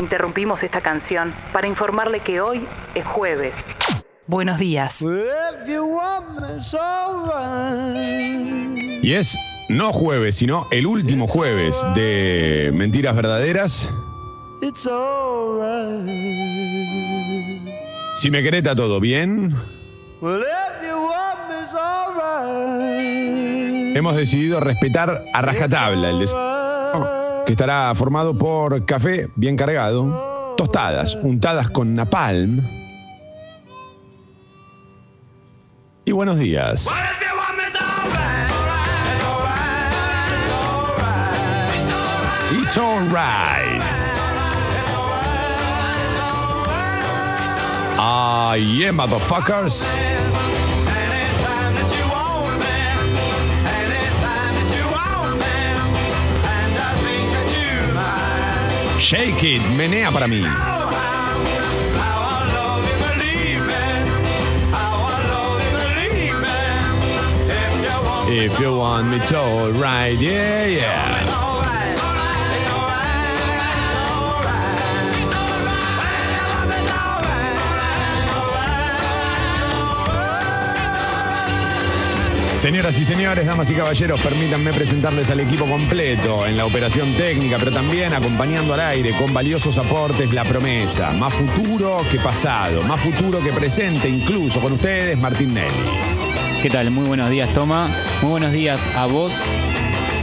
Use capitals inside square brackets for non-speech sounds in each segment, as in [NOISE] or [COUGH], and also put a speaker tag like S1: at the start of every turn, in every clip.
S1: Interrumpimos esta canción para informarle que hoy es jueves. Buenos días.
S2: Y es no jueves, sino el último jueves de Mentiras Verdaderas. Si me querés, está todo bien. Hemos decidido respetar a rajatabla el desayuno, que estará formado por café bien cargado, tostadas untadas con napalm y buenos días. It's alright. Ah, yeah, motherfuckers. Shake it, menea para mí. If you want me to, alright, yeah, yeah. Señoras y señores, damas y caballeros, permítanme presentarles al equipo completo en la operación técnica, pero también acompañando al aire con valiosos aportes la promesa. Más futuro que pasado, más futuro que presente, incluso con ustedes, Martín Nelly.
S3: ¿Qué tal? Muy buenos días, Toma. Muy buenos días a vos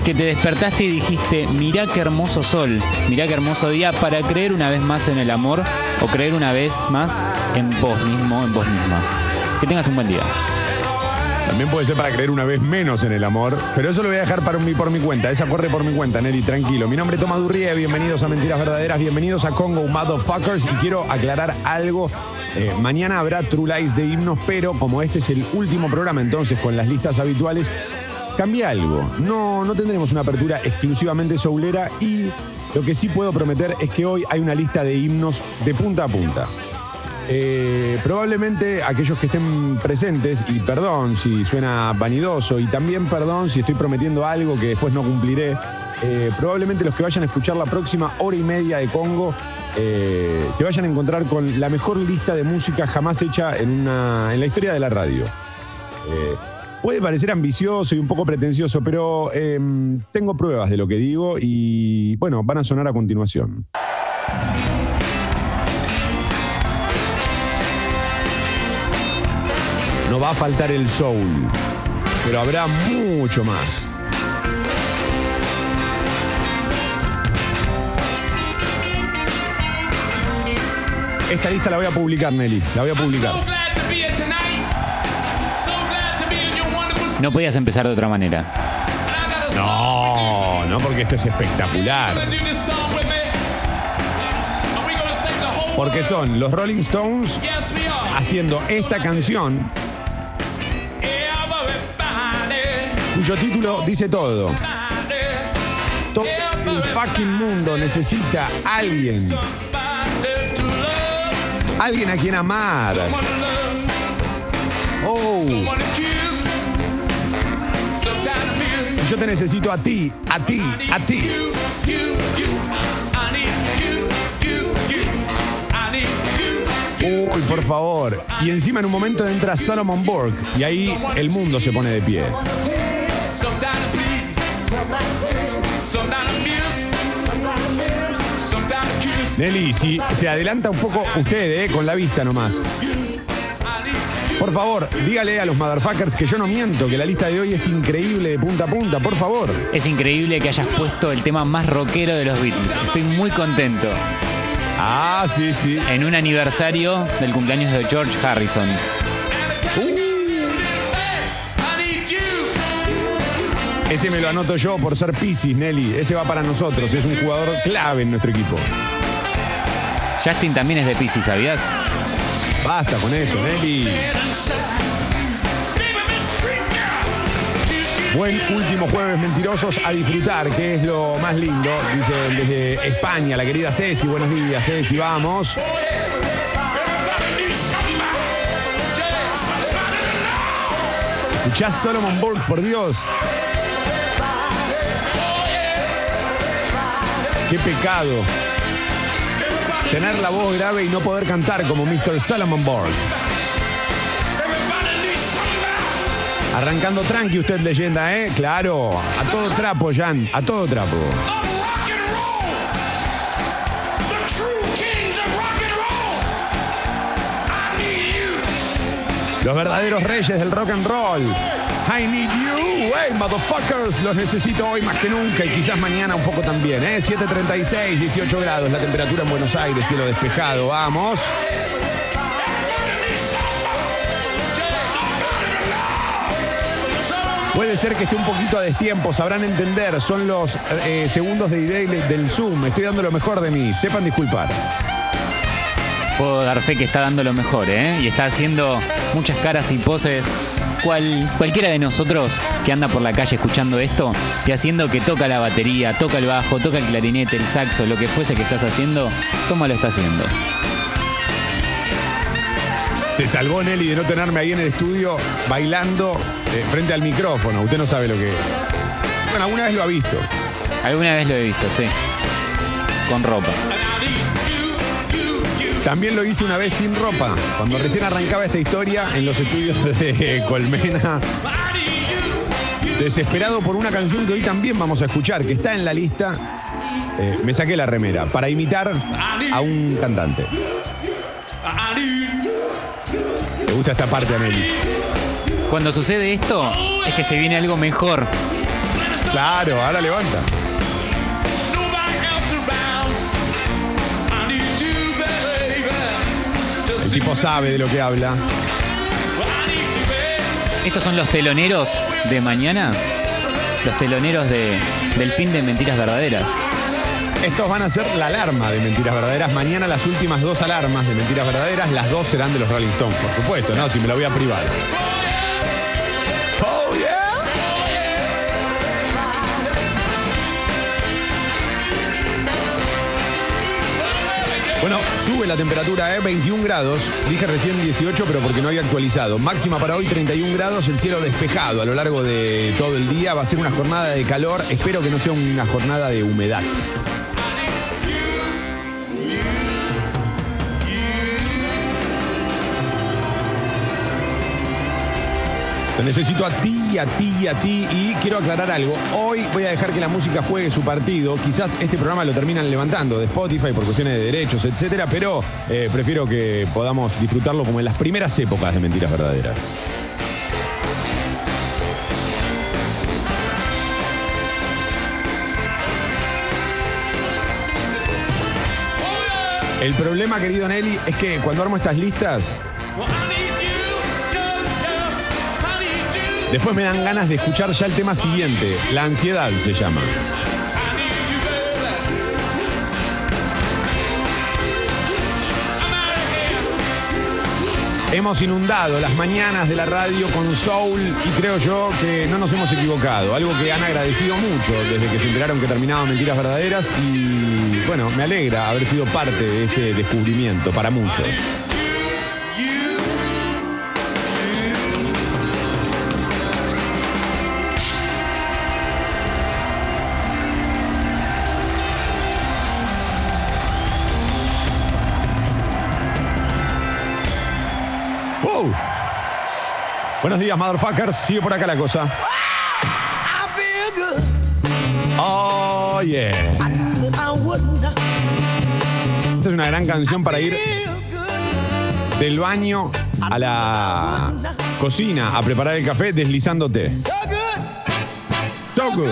S3: que te despertaste y dijiste, mirá qué hermoso sol, mirá qué hermoso día para creer una vez más en el amor o creer una vez más en vos mismo, en vos misma. Que tengas un buen día.
S2: También puede ser para creer una vez menos en el amor, pero eso lo voy a dejar para mi, por mi cuenta. Esa corre por mi cuenta, Nelly, tranquilo. Mi nombre es Tomás bienvenidos a Mentiras Verdaderas, bienvenidos a Congo Motherfuckers y quiero aclarar algo. Eh, mañana habrá True Lies de himnos, pero como este es el último programa entonces con las listas habituales, cambia algo. No, no tendremos una apertura exclusivamente soulera y lo que sí puedo prometer es que hoy hay una lista de himnos de punta a punta. Eh, probablemente aquellos que estén presentes, y perdón si suena vanidoso, y también perdón si estoy prometiendo algo que después no cumpliré, eh, probablemente los que vayan a escuchar la próxima hora y media de Congo eh, se vayan a encontrar con la mejor lista de música jamás hecha en, una, en la historia de la radio. Puede parecer ambicioso y un poco pretencioso, pero em, tengo pruebas de lo que digo y bueno, van a sonar a continuación. No va a faltar el soul, pero habrá mucho más. Esta lista la voy a publicar, Nelly. La voy a publicar.
S3: No podías empezar de otra manera.
S2: No, no porque esto es espectacular. Porque son los Rolling Stones haciendo esta canción cuyo título dice todo. Todo el fucking mundo necesita a alguien. Alguien a quien amar. Oh. Yo te necesito a ti, a ti, a ti. Uy, por favor. Y encima en un momento entra Solomon Borg y ahí el mundo se pone de pie. Nelly, si se adelanta un poco usted, eh, con la vista nomás. Por favor, dígale a los motherfuckers que yo no miento, que la lista de hoy es increíble de punta a punta, por favor.
S3: Es increíble que hayas puesto el tema más rockero de los Beatles. Estoy muy contento.
S2: Ah, sí, sí.
S3: En un aniversario del cumpleaños de George Harrison.
S2: Ese me lo anoto yo por ser Pisces, Nelly. Ese va para nosotros, es un jugador clave en nuestro equipo.
S3: Justin también es de Pisces, ¿sabías?
S2: Basta con eso, Nelly. Buen último jueves mentirosos a disfrutar, que es lo más lindo. Dice desde España, la querida Ceci. Buenos días, Ceci, vamos. Escuchás Solomon Burke, por Dios. Qué pecado. tener la voz grave y no poder cantar como Mr. Salomon Borg. Arrancando tranqui usted leyenda, ¿eh? Claro, a todo trapo, Jan, a todo trapo. Los verdaderos reyes del rock and roll. I need you, hey motherfuckers. Los necesito hoy más que nunca y quizás mañana un poco también, ¿eh? 7.36, 18 grados la temperatura en Buenos Aires, cielo despejado, vamos. Puede ser que esté un poquito a destiempo, sabrán entender, son los eh, segundos de delay del Zoom, estoy dando lo mejor de mí, sepan disculpar.
S3: Puedo dar fe que está dando lo mejor, ¿eh? Y está haciendo muchas caras y poses. Cual, cualquiera de nosotros que anda por la calle escuchando esto y haciendo que toca la batería, toca el bajo, toca el clarinete, el saxo, lo que fuese que estás haciendo, ¿cómo lo está haciendo?
S2: Se salvó Nelly de no tenerme ahí en el estudio bailando eh, frente al micrófono. Usted no sabe lo que es. Bueno, alguna vez lo ha visto.
S3: Alguna vez lo he visto, sí. Con ropa.
S2: También lo hice una vez sin ropa, cuando recién arrancaba esta historia en los estudios de Colmena. Desesperado por una canción que hoy también vamos a escuchar, que está en la lista, eh, me saqué la remera para imitar a un cantante. Me gusta esta parte, Ameli.
S3: Cuando sucede esto, es que se viene algo mejor.
S2: Claro, ahora levanta. El tipo sabe de lo que habla.
S3: Estos son los teloneros de mañana. Los teloneros de, del fin de Mentiras Verdaderas.
S2: Estos van a ser la alarma de Mentiras Verdaderas. Mañana las últimas dos alarmas de Mentiras Verdaderas, las dos serán de los Rolling Stones, por supuesto, ¿no? Si me lo voy a privar. Bueno, sube la temperatura, ¿eh? 21 grados. Dije recién 18, pero porque no había actualizado. Máxima para hoy 31 grados, el cielo despejado a lo largo de todo el día. Va a ser una jornada de calor. Espero que no sea una jornada de humedad. Te necesito a ti, a ti, a ti. Y quiero aclarar algo. Hoy voy a dejar que la música juegue su partido. Quizás este programa lo terminan levantando de Spotify por cuestiones de derechos, etcétera, pero eh, prefiero que podamos disfrutarlo como en las primeras épocas de Mentiras Verdaderas. El problema, querido Nelly, es que cuando armo estas listas, después me dan ganas de escuchar ya el tema siguiente. La ansiedad se llama. Hemos inundado las mañanas de la radio con soul y creo yo que no nos hemos equivocado. Algo que han agradecido mucho desde que se enteraron que terminaban Mentiras Verdaderas y bueno, me alegra haber sido parte de este descubrimiento para muchos. Buenos días, motherfuckers. Sigue por acá la cosa. Oh, yeah. Esta es una gran canción para ir del baño a la cocina a preparar el café deslizándote. So good.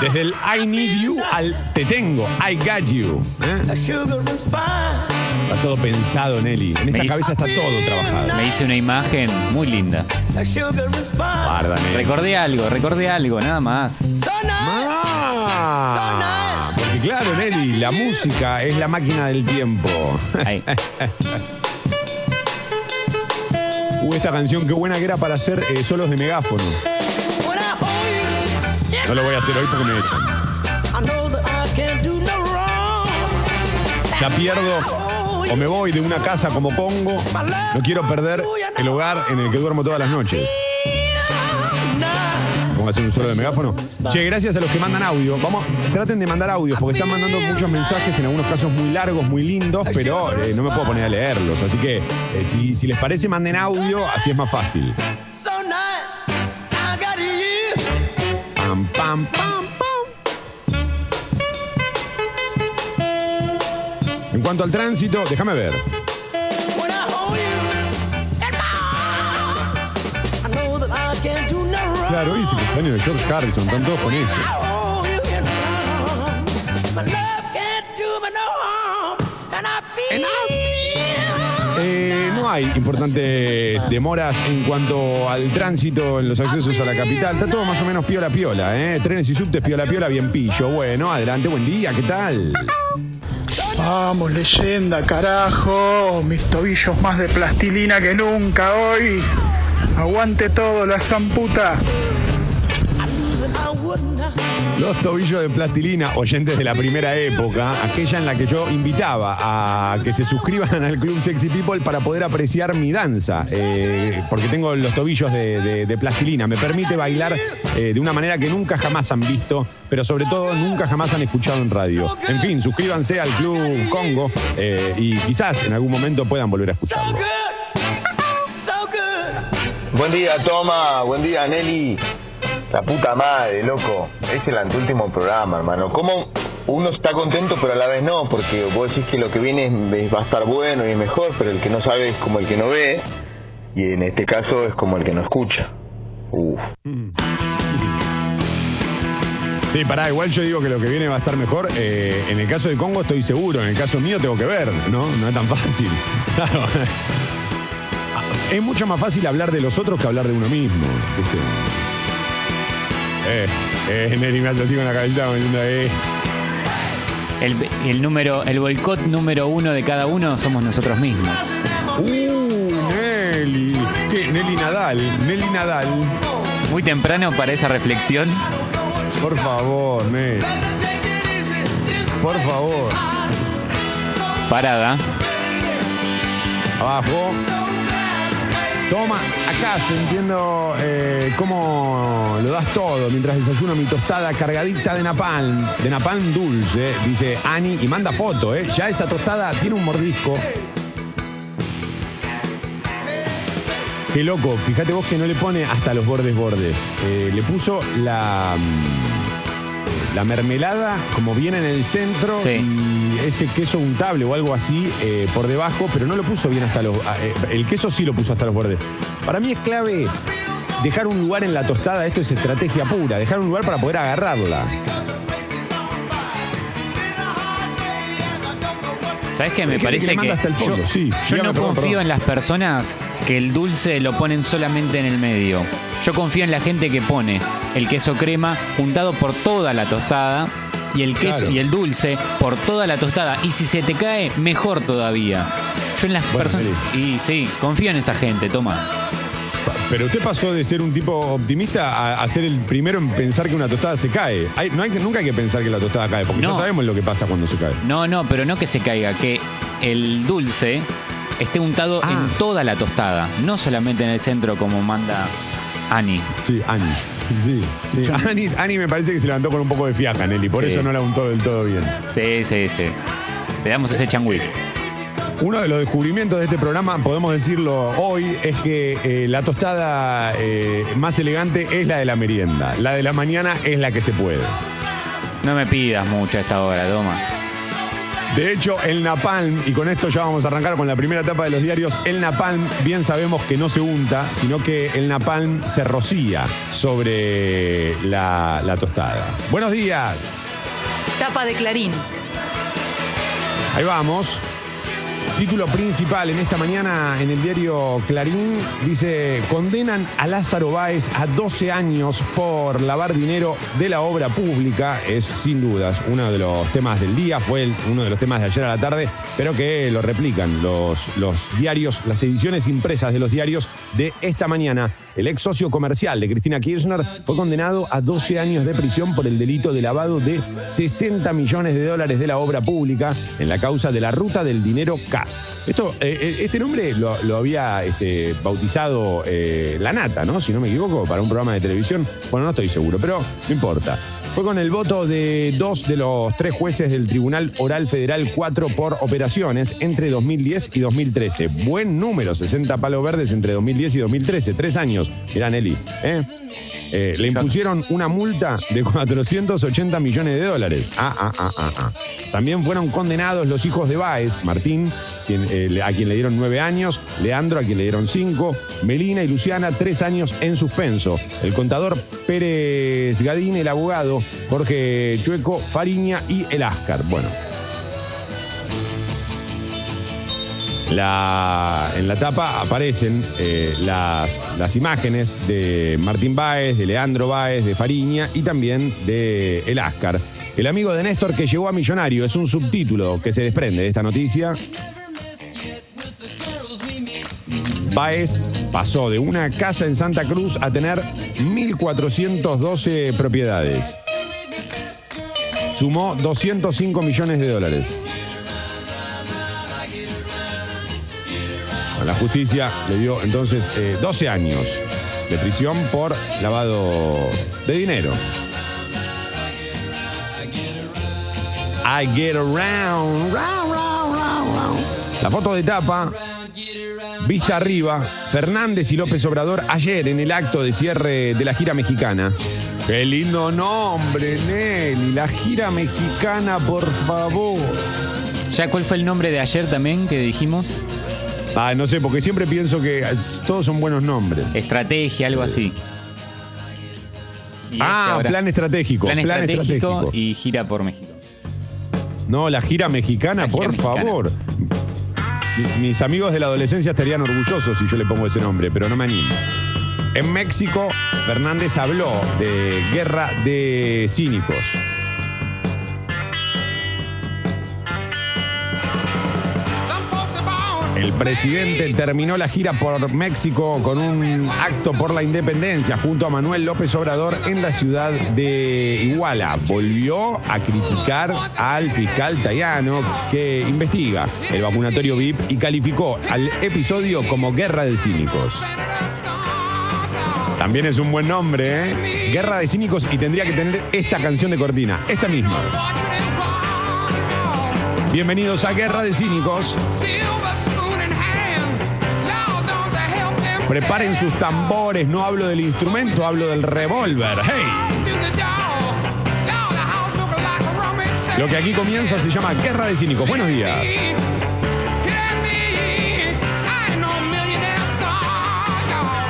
S2: Desde el I need you al te tengo. I got you. ¿eh? Está todo pensado, Nelly. En esta
S3: hice-
S2: cabeza está todo trabajado.
S3: Me hice una imagen muy linda.
S2: Guarda, Nelly.
S3: Recordé algo, recordé algo, nada más.
S2: Ah, porque claro, Nelly, la música es la máquina del tiempo.
S3: Ahí. [LAUGHS]
S2: Uh, esta canción, qué buena que era para hacer eh, solos de megáfono. No lo voy a hacer hoy porque me echan. Ya pierdo o me voy de una casa como pongo. No quiero perder el hogar en el que duermo todas las noches. Hacer un solo de megáfono. Che, gracias a los que mandan audio. Vamos, traten de mandar audios porque están mandando muchos mensajes, en algunos casos muy largos, muy lindos, pero eh, no me puedo poner a leerlos. Así que eh, si, si les parece, manden audio, así es más fácil. Pam, pam, pam, pam. Cuanto al tránsito, déjame ver. Claro, y ese cumpleaños de George Harrison, están todos con eso. Eh, no hay importantes demoras en cuanto al tránsito en los accesos a la capital. Está todo más o menos piola piola, ¿eh? Trenes y subtes piola piola, bien pillo. Bueno, adelante, buen día, ¿qué tal?
S4: Vamos, leyenda, carajo. Mis tobillos más de plastilina que nunca hoy. Aguante todo, la zamputa.
S2: Los tobillos de plastilina, oyentes de la primera época, aquella en la que yo invitaba a que se suscriban al Club Sexy People para poder apreciar mi danza, eh, porque tengo los tobillos de, plastilina. Me permite bailar eh, de una manera que nunca jamás han visto, pero sobre todo nunca jamás han escuchado en radio. En fin, suscríbanse al Club Congo eh, y quizás en algún momento puedan volver a escucharlo.
S5: Buen día, Toma. Buen día, Nelly. La puta madre, loco. Es el anteúltimo programa, hermano. ¿Cómo uno está contento, pero a la vez no? Porque vos decís que lo que viene va a estar bueno y mejor, pero el que no sabe es como el que no ve. Y en este caso es como el que no escucha. Uf.
S2: Sí, pará, igual yo digo que lo que viene va a estar mejor. Eh, en el caso de Congo estoy seguro, en el caso mío tengo que ver, ¿no? No es tan fácil. [LAUGHS] Claro. Es mucho más fácil hablar de los otros que hablar de uno mismo, ¿viste? Eh, eh, Nelly me hace así con la cabecita como diciendo, eh.
S3: El, el número, el boicot número uno de cada uno somos nosotros mismos.
S2: ¡Uh, Nelly! ¿Qué? Nelly Nadal, Nelly Nadal.
S3: Muy temprano para esa reflexión.
S2: Por favor, Nelly. Por favor.
S3: Parada.
S2: Abajo. Toma, acá yo entiendo eh, cómo lo das todo mientras desayuno mi tostada cargadita de napalm, de napalm dulce, dice Ani, y manda foto, ¿eh? Ya esa tostada tiene un mordisco. Qué loco, fíjate vos que no le pone hasta los bordes bordes. Eh, le puso la, mm, la mermelada como viene en el centro
S3: Sí.
S2: y ese queso untable o algo así eh, por debajo, pero no lo puso bien hasta los... ah, eh, el queso sí lo puso hasta los bordes. Para mí es clave dejar un lugar en la tostada, esto es estrategia pura, dejar un lugar para poder agarrarla.
S3: ¿Sabes qué? Me
S2: que
S3: parece que,
S2: manda hasta el fondo,
S3: yo,
S2: sí.
S3: yo
S2: Dígame,
S3: no
S2: perdón,
S3: confío
S2: perdón.
S3: en las personas que el dulce lo ponen solamente en el medio. Yo confío en la gente que pone el queso crema untado por toda la tostada y el queso
S2: Claro.
S3: y el dulce por toda la tostada. Y si se te cae, mejor todavía. Yo en las
S2: Bueno,
S3: personas. Y sí, confío en esa gente, toma.
S2: Pero usted pasó de ser un tipo optimista a, a ser el primero en pensar que una tostada se cae. Hay- no hay que, nunca hay que pensar que la tostada cae, porque
S3: No.
S2: ya sabemos lo que pasa cuando se cae.
S3: No, no, pero no que se caiga, que el dulce esté untado
S2: Ah.
S3: en toda la tostada, no solamente en el centro como manda Ani.
S2: Sí, Ani. [LAUGHS] Sí, sí. [LAUGHS] Ani, Ani me parece que se levantó con un poco de fiaca, Nelly, por
S3: Sí.
S2: eso no la untó del todo bien.
S3: Sí, sí, sí. Le damos ese changüí.
S2: Uno de los descubrimientos de este programa, podemos decirlo hoy, es que eh, la tostada eh, más elegante es la de la merienda. La de la mañana es la que se puede.
S3: No me pidas mucho a esta hora, toma.
S2: De hecho, el napalm, y con esto ya vamos a arrancar con la primera etapa de los diarios, el napalm bien sabemos que no se unta, sino que el napalm se rocía sobre la, la tostada. Buenos días,
S1: Tapa de Clarín.
S2: ahí vamos. Título principal en esta mañana en el diario Clarín dice, condenan a Lázaro Báez a 12 años por lavar dinero de la obra pública. Es sin dudas uno de los temas del día, fue uno de los temas de ayer a la tarde, pero que lo replican los, los diarios, las ediciones impresas de los diarios de esta mañana. El ex socio comercial de Cristina Kirchner, fue condenado a 12 años de prisión por el delito de lavado de 60 millones de dólares de la obra pública en la causa de la ruta del dinero K. Esto, eh, eh, este nombre lo, había este, bautizado eh, La Nata, ¿no? Si no me equivoco, para un programa de televisión. Bueno, no estoy seguro, pero no importa. Fue con el voto de dos de los tres jueces del Tribunal Oral Federal 4 por operaciones entre 2010 y 2013. Buen número, 60 palos verdes entre 2010 y 2013. Tres años. Mirá, Nelly. ¿eh? Eh, le impusieron una multa de 480 millones de dólares. Ah, ah, ah, ah, ah. También fueron condenados los hijos de Baez, Martín, eh, a quien le dieron nueve años, Leandro, a quien le dieron cinco, Melina y Luciana, tres años en suspenso. El contador Pérez Gadín, el abogado Jorge Chueco, Fariña y el Ascar. Bueno, En la tapa aparecen eh, las, las, imágenes de Martín Báez, de Leandro Báez, de Fariña y también de El Ascar. El amigo de Néstor que llegó a Millonario es un subtítulo que se desprende de esta noticia. Báez pasó de una casa en Santa Cruz a tener 1.412 propiedades. Sumó 205 millones de dólares. La justicia le dio entonces 12 eh, años de prisión por lavado de dinero. I get around, La foto de tapa, vista arriba, Fernández y López Obrador ayer en el acto de cierre de la gira mexicana. Qué lindo nombre, Nelly, la gira mexicana, por favor.
S3: ¿Ya cuál fue el nombre de ayer también que dijimos?
S2: Ah, no sé, porque siempre pienso que todos son buenos nombres.
S3: Estrategia, algo así.
S2: ah, plan estratégico.
S3: Plan, estratégico, y gira por México.
S2: No, la gira mexicana, por favor. Mis amigos de la adolescencia estarían orgullosos si yo le pongo ese nombre, pero no me animo. En México, Fernández habló de guerra de cínicos. El presidente terminó la gira por México con un acto por la independencia junto a Manuel López Obrador en la ciudad de Iguala. Volvió a criticar al fiscal Tayano que investiga el vacunatorio VIP y calificó al episodio como guerra de cínicos. También es un buen nombre, ¿eh? Guerra de cínicos y tendría que tener esta canción de cortina, esta misma. Bienvenidos a Guerra de Cínicos. Preparen sus tambores, no hablo del instrumento, hablo del revólver. ¡Hey! Lo que aquí comienza se llama Guerra de Cínicos. Buenos días.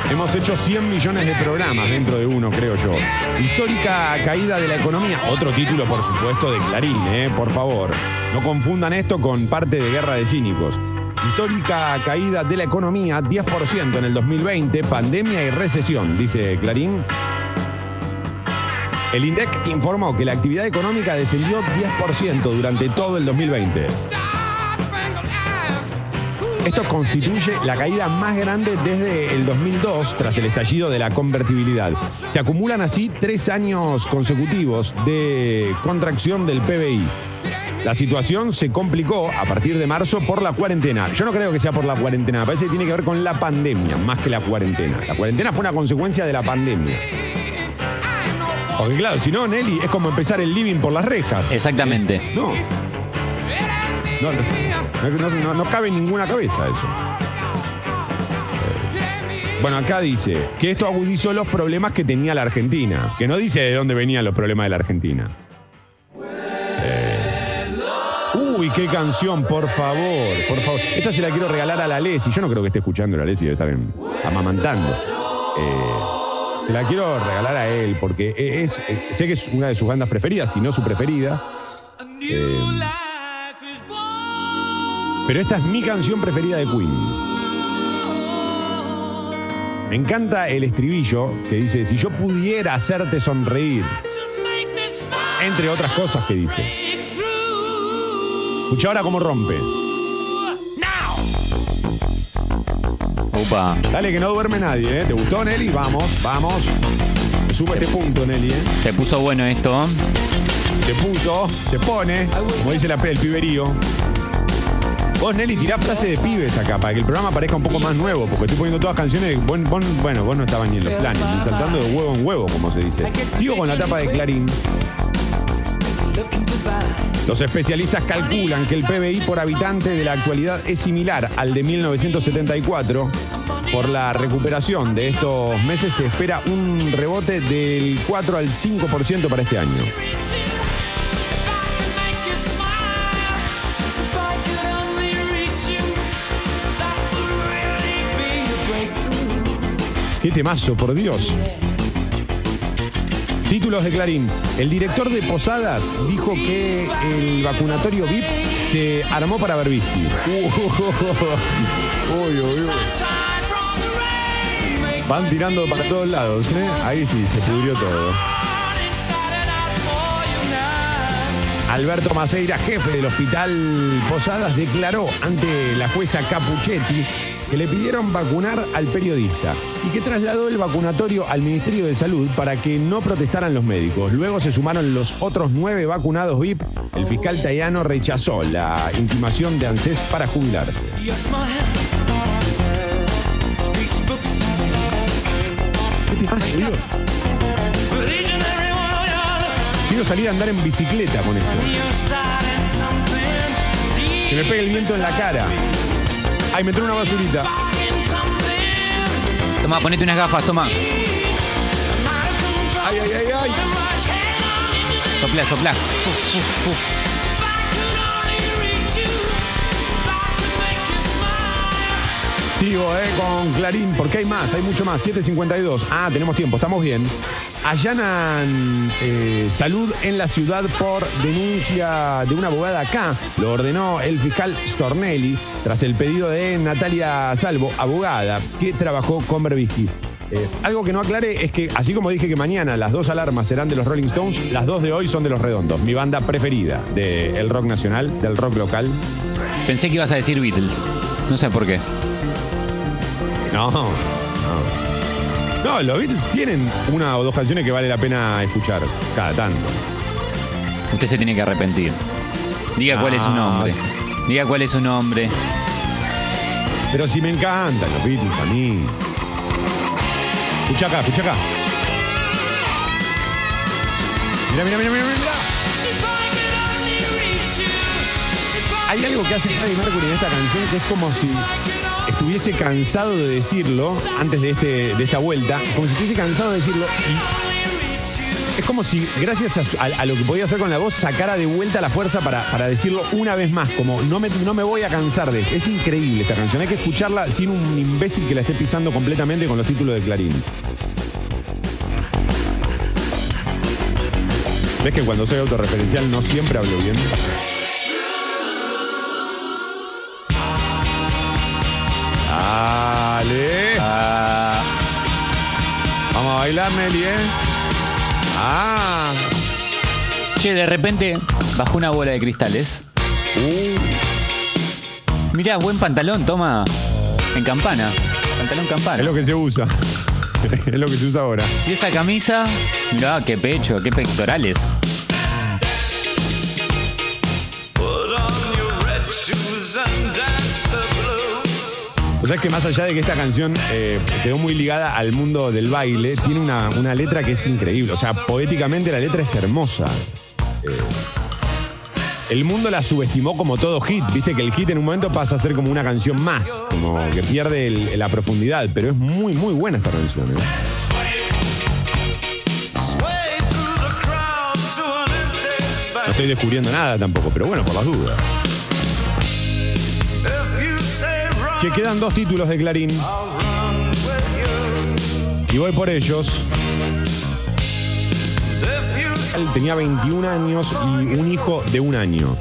S2: Hemos hecho 100 millones de programas dentro de uno, creo yo. Histórica caída de la economía. Otro título, por supuesto, de Clarín, ¿eh? por favor. No confundan esto con parte de Guerra de Cínicos. Histórica caída de la economía, 10% en el 2020, pandemia y recesión, dice Clarín. El INDEC informó que la actividad económica descendió 10% durante todo el 2020. Esto constituye la caída más grande desde el 2002 tras el estallido de la convertibilidad. Se acumulan así tres años consecutivos de contracción del PBI. La situación se complicó a partir de marzo por la cuarentena. Yo no creo que sea por la cuarentena, me parece que tiene que ver con la pandemia, más que la cuarentena. La cuarentena fue una consecuencia de la pandemia. Porque claro, si no, Nelly, es como empezar el living por las rejas.
S3: Exactamente.
S2: No. No, no, cabe en ninguna cabeza eso. Eh, bueno, acá dice que esto agudizó los problemas que tenía la Argentina. Que no dice de dónde venían los problemas de la Argentina. Uy, qué canción, por favor, por favor. Esta se la quiero regalar a la Lesi. Yo no creo que esté escuchando la Lesi, debe estar amamantando. Eh, se la quiero regalar a él porque es, eh, sé que es una de sus bandas preferidas, si no su preferida. Eh, pero esta es mi canción preferida de Queen. Me encanta el estribillo que dice, si yo pudiera hacerte sonreír. Entre otras cosas que dice. Escucha ahora cómo rompe.
S3: Upa.
S2: Dale que no duerme nadie, ¿eh? ¿Te gustó, Nelly? Vamos, vamos. Sube este punto, Nelly, ¿eh?
S3: Se puso bueno esto.
S2: Se puso, se pone, como dice la P, el piberío. Vos, Nelly, tirá frase de pibes acá para que el programa parezca un poco más nuevo, porque estoy poniendo todas canciones. de- bueno, vos no estabas ni en los planes, ni saltando de huevo en huevo, como se dice. Sigo con la tapa de Clarín. Los especialistas calculan que el PBI por habitante de la actualidad es similar al de 1974. Por la recuperación de estos meses se espera un rebote del 4 al 5% para este año. Qué temazo, por Dios. Títulos de Clarín. El director de Posadas dijo que el vacunatorio VIP se armó para Berbisky. [LAUGHS] Uy, uy, uy. Van tirando para todos lados, ¿eh? Ahí sí, se pudrió todo. Alberto Maceira, jefe del hospital Posadas, declaró ante la jueza Capuchetti que le pidieron vacunar al periodista y que trasladó el vacunatorio al Ministerio de Salud para que no protestaran los médicos. Luego se sumaron los otros nueve vacunados VIP. El fiscal Tayano rechazó la intimación de ANSES para jubilarse. ¿Qué te pasa, Dios? Quiero salir a andar en bicicleta con esto. Que me pegue el viento en la cara. Ay, me trae una basurita.
S3: Toma, ponete unas gafas, toma.
S2: Ay, ay, ay, ay.
S3: Soplá, soplá.
S2: Sigo, eh, con Clarín, porque hay más, hay mucho más. 7.52. Ah, tenemos tiempo, estamos bien. Allanan eh, salud en la ciudad por denuncia de una abogada acá. Lo ordenó el fiscal Stornelli tras el pedido de Natalia Salvo, abogada, que trabajó con Berbisky. Eh, algo que no aclaré es que, así como dije que mañana las dos alarmas serán de los Rolling Stones, las dos de hoy son de los Redondos, mi banda preferida del rock nacional, del rock local.
S3: Pensé que ibas a decir Beatles. No sé por qué.
S2: No, no. Los Beatles tienen una o dos canciones que vale la pena escuchar cada tanto.
S3: Usted se tiene que arrepentir. Diga cuál es su
S2: Ah,
S3: nombre. Diga cuál es su nombre.
S2: Pero si me encantan los Beatles a mí. Escucha acá, escucha acá. Mira, mira, mira, mira, mira. Hay algo que hace Freddie Mercury en esta canción que es como si estuviese cansado de decirlo antes de, este, de esta vuelta, como si estuviese cansado de decirlo es como si gracias a, lo que podía hacer con la voz sacara de vuelta la fuerza para, para decirlo una vez más, como no me, no me voy a cansar de. Es increíble esta canción, hay que escucharla sin un imbécil que la esté pisando completamente con los títulos de Clarín. ¿Ves que cuando soy autorreferencial no siempre hablo bien? Dale.
S3: Ah,
S2: Vamos a bailar, Nelly, ¿eh? Ah.
S3: che, de repente bajó una bola de cristales.
S2: Uh,
S3: Mirá, buen pantalón, toma. En campana. Pantalón campana.
S2: es lo que se usa. [LAUGHS] es lo que se usa ahora.
S3: Y esa camisa, mirá, qué pecho, qué pectorales.
S2: O sea, que más allá de que esta canción eh, quedó muy ligada al mundo del baile, tiene una, una letra que es increíble. O sea, poéticamente la letra es hermosa. Eh, el mundo la subestimó como todo hit. Viste que el hit en un momento pasa a ser como una canción más, como que pierde la profundidad. Pero es muy, muy buena esta canción. ¿eh? No estoy descubriendo nada tampoco, pero bueno, por las dudas. Que quedan dos títulos de Clarín. Y voy por ellos. Él tenía 21 años y un hijo de un año.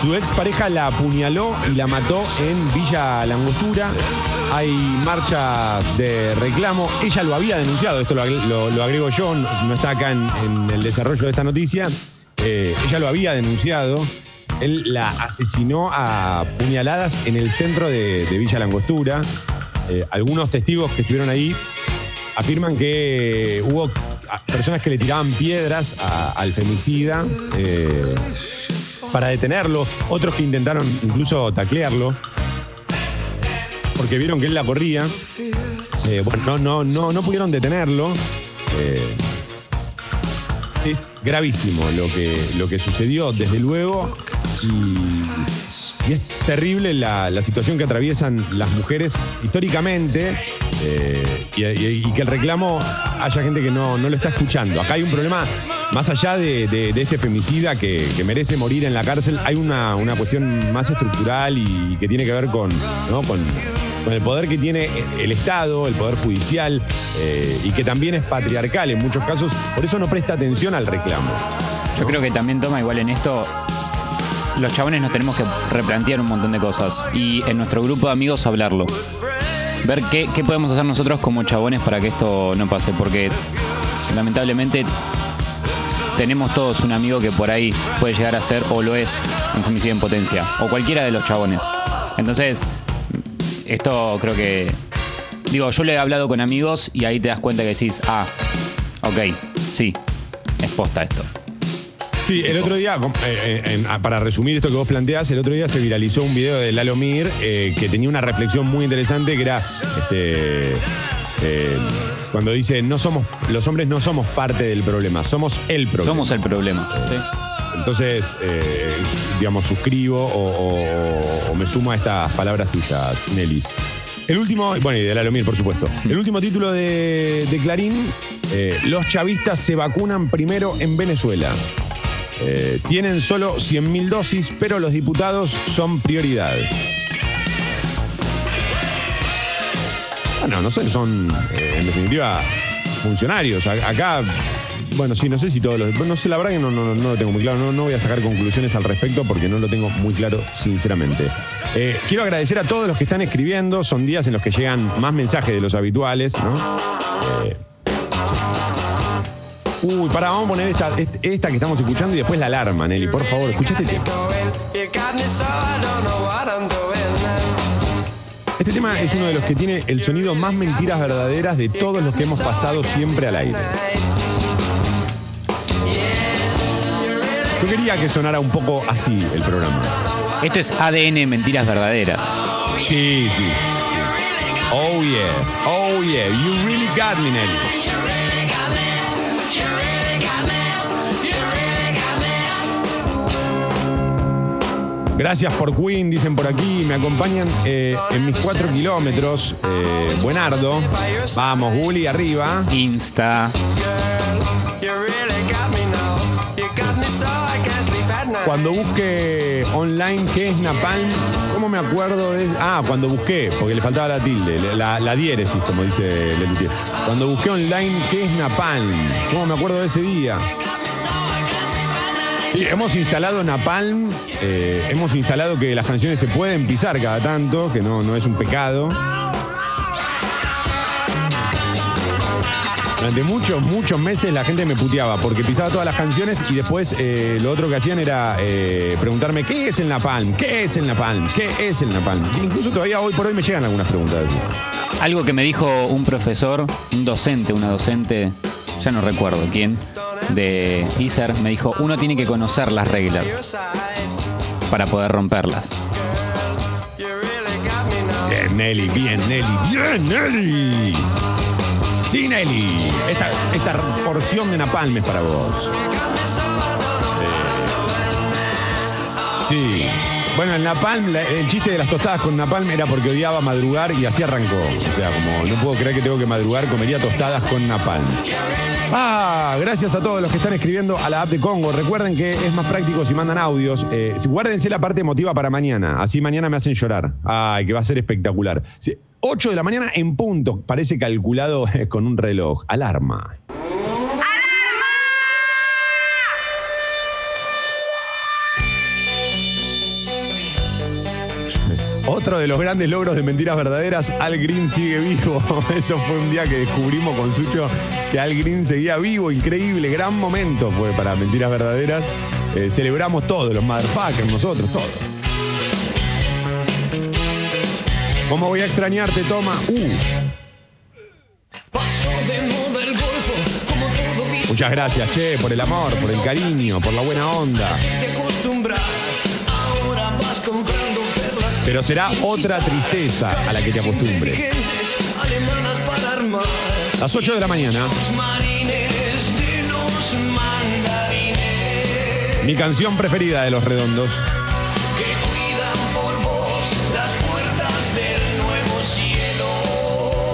S2: Su expareja la apuñaló y la mató en Villa Langostura. Hay marchas de reclamo. Ella lo había denunciado, esto lo, lo- agrego yo, no está acá en, en el desarrollo de esta noticia. Eh, ella lo había denunciado él la asesinó a puñaladas en el centro de, Villa Langostura. Eh, algunos testigos que estuvieron ahí afirman que hubo personas que le tiraban piedras al femicida eh, para detenerlo, otros que intentaron incluso taclearlo porque vieron que él la corría. Eh, bueno, no, no, no, pudieron detenerlo. Eh, es gravísimo lo que, lo que sucedió, desde luego. Y, es terrible la, situación que atraviesan las mujeres históricamente. Eh, y, que el reclamo haya gente que no, lo está escuchando. Acá hay un problema, más allá de, este femicida que, merece morir en la cárcel, hay una, cuestión más estructural y, que tiene que ver con, con con el poder que tiene el Estado, el poder judicial, eh, y que también es patriarcal en muchos casos, por eso no presta atención al reclamo.
S3: Yo creo que también toma igual en esto, los chabones nos tenemos que replantear un montón de cosas y en nuestro grupo de amigos hablarlo. Ver qué, qué podemos hacer nosotros como chabones para que esto no pase, porque lamentablemente tenemos todos un amigo que por ahí puede llegar a ser o lo es un femicidio en potencia, o cualquiera de los chabones. Entonces, esto creo que. Digo, yo le he hablado con amigos y ahí te das cuenta que decís, ah, ok, sí, es posta esto.
S2: Sí, el otro día, eh, eh, ah, para resumir esto que vos planteás, el otro día se viralizó un video de Lalo Mir eh, que tenía una reflexión muy interesante que era este, cuando dice, no somos, los hombres no somos parte del problema, somos el problema.
S3: Somos el problema. ¿sí?
S2: Entonces, digamos, suscribo o, me sumo a estas palabras tuyas, Nelly. El último, bueno, y de Lalomir, por supuesto. El último título de, Clarín, eh, los chavistas se vacunan primero en Venezuela. Eh, tienen solo 100.000 dosis, pero los diputados son prioridad. Bueno, no sé, son en definitiva funcionarios. Acá bueno, sí, no sé si todos los. No sé, la verdad que no, no, lo tengo muy claro. No, voy a sacar conclusiones al respecto porque no lo tengo muy claro, sinceramente. Eh, quiero agradecer a todos los que están escribiendo. Son días en los que llegan más mensajes de los habituales, ¿no? Uy, para, vamos a poner esta, esta que estamos escuchando y después la alarma, Nelly. Por favor, escucha este tema. Este tema es uno de los que tiene el sonido más mentiras verdaderas de todos los que hemos pasado siempre al aire. Yo quería que sonara un poco así el programa.
S3: Esto es ADN Mentiras Verdaderas.
S2: Sí, sí. Oh yeah, oh yeah, you really got me, Nelly. Gracias por Queen, dicen por aquí. Me acompañan eh, en mis cuatro kilómetros. Eh, buenardo. Vamos, Gulli, arriba.
S3: Insta.
S2: Cuando busque online qué es Napalm, ¿cómo me acuerdo de.? Ah, cuando busqué, porque le faltaba la tilde, la, diéresis, como dice Lelutier. Cuando busqué online qué es Napalm, ¿cómo me acuerdo de ese día? Hemos instalado Napalm, eh, hemos instalado que las canciones se pueden pisar cada tanto, que no, no es un pecado. Durante muchos, muchos meses la gente me puteaba porque pisaba todas las canciones y después eh, lo otro que hacían era eh, preguntarme qué es el Napalm, qué es el Napalm, qué es el Napalm. Incluso todavía hoy por hoy me llegan algunas preguntas.
S3: Algo que me dijo un profesor, un docente, una docente, ya no recuerdo quién, de ISER, me dijo, uno tiene que conocer las reglas para poder romperlas.
S2: Bien, Nelly, bien, Nelly, bien, Nelly. Sí, Nelly. Esta, esta porción de napalm es para vos. sí. Bueno, el napalm, el chiste de las tostadas con napalm era porque odiaba madrugar y así arrancó. O sea, como no puedo creer que tengo que madrugar, comería tostadas con napalm. Ah, gracias a todos los que están escribiendo a la app de Congo. Recuerden que es más práctico si mandan audios. Eh, guárdense la parte emotiva para mañana. Así mañana me hacen llorar. Ay, que va a ser espectacular. 8 de la mañana en punto. Parece calculado [LAUGHS] con un reloj. Alarma. Otro de los grandes logros de Mentiras Verdaderas, Al Green sigue vivo. [LAUGHS] Eso fue un día que descubrimos con Sucho que Al Green seguía vivo. Increíble, gran momento fue para Mentiras Verdaderas. Eh, celebramos todos, los motherfuckers, nosotros, todos. ¿Cómo voy a extrañarte, Toma? Uh. Muchas gracias, che, por el amor, por el cariño, por la buena onda. Pero será otra tristeza a la que te acostumbres. Las 8 de la mañana. Mi canción preferida de Los Redondos.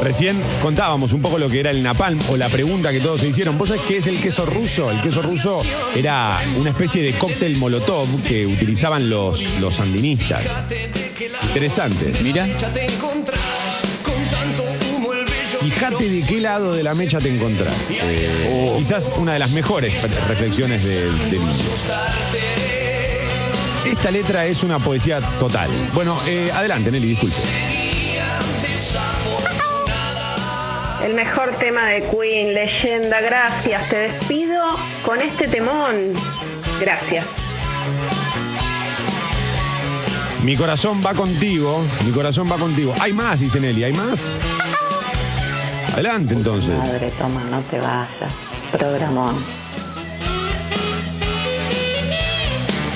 S2: Recién contábamos un poco lo que era el napalm o la pregunta que todos se hicieron. ¿Vos sabés qué es el queso ruso? El queso ruso era una especie de cóctel molotov que utilizaban los, los sandinistas. Interesante.
S3: Mira.
S2: Fíjate de qué lado de la mecha te encontrás. Eh, Quizás una de las mejores reflexiones de, de. Esta letra es una poesía total. Bueno, eh, adelante, Nelly, disculpe.
S6: El mejor tema de Queen, leyenda, gracias. Te despido con este temón. Gracias.
S2: Mi corazón va contigo, mi corazón va contigo. Hay más, dice Nelly, ¿hay más? Adelante entonces.
S6: Madre, toma, no te vayas. Programón.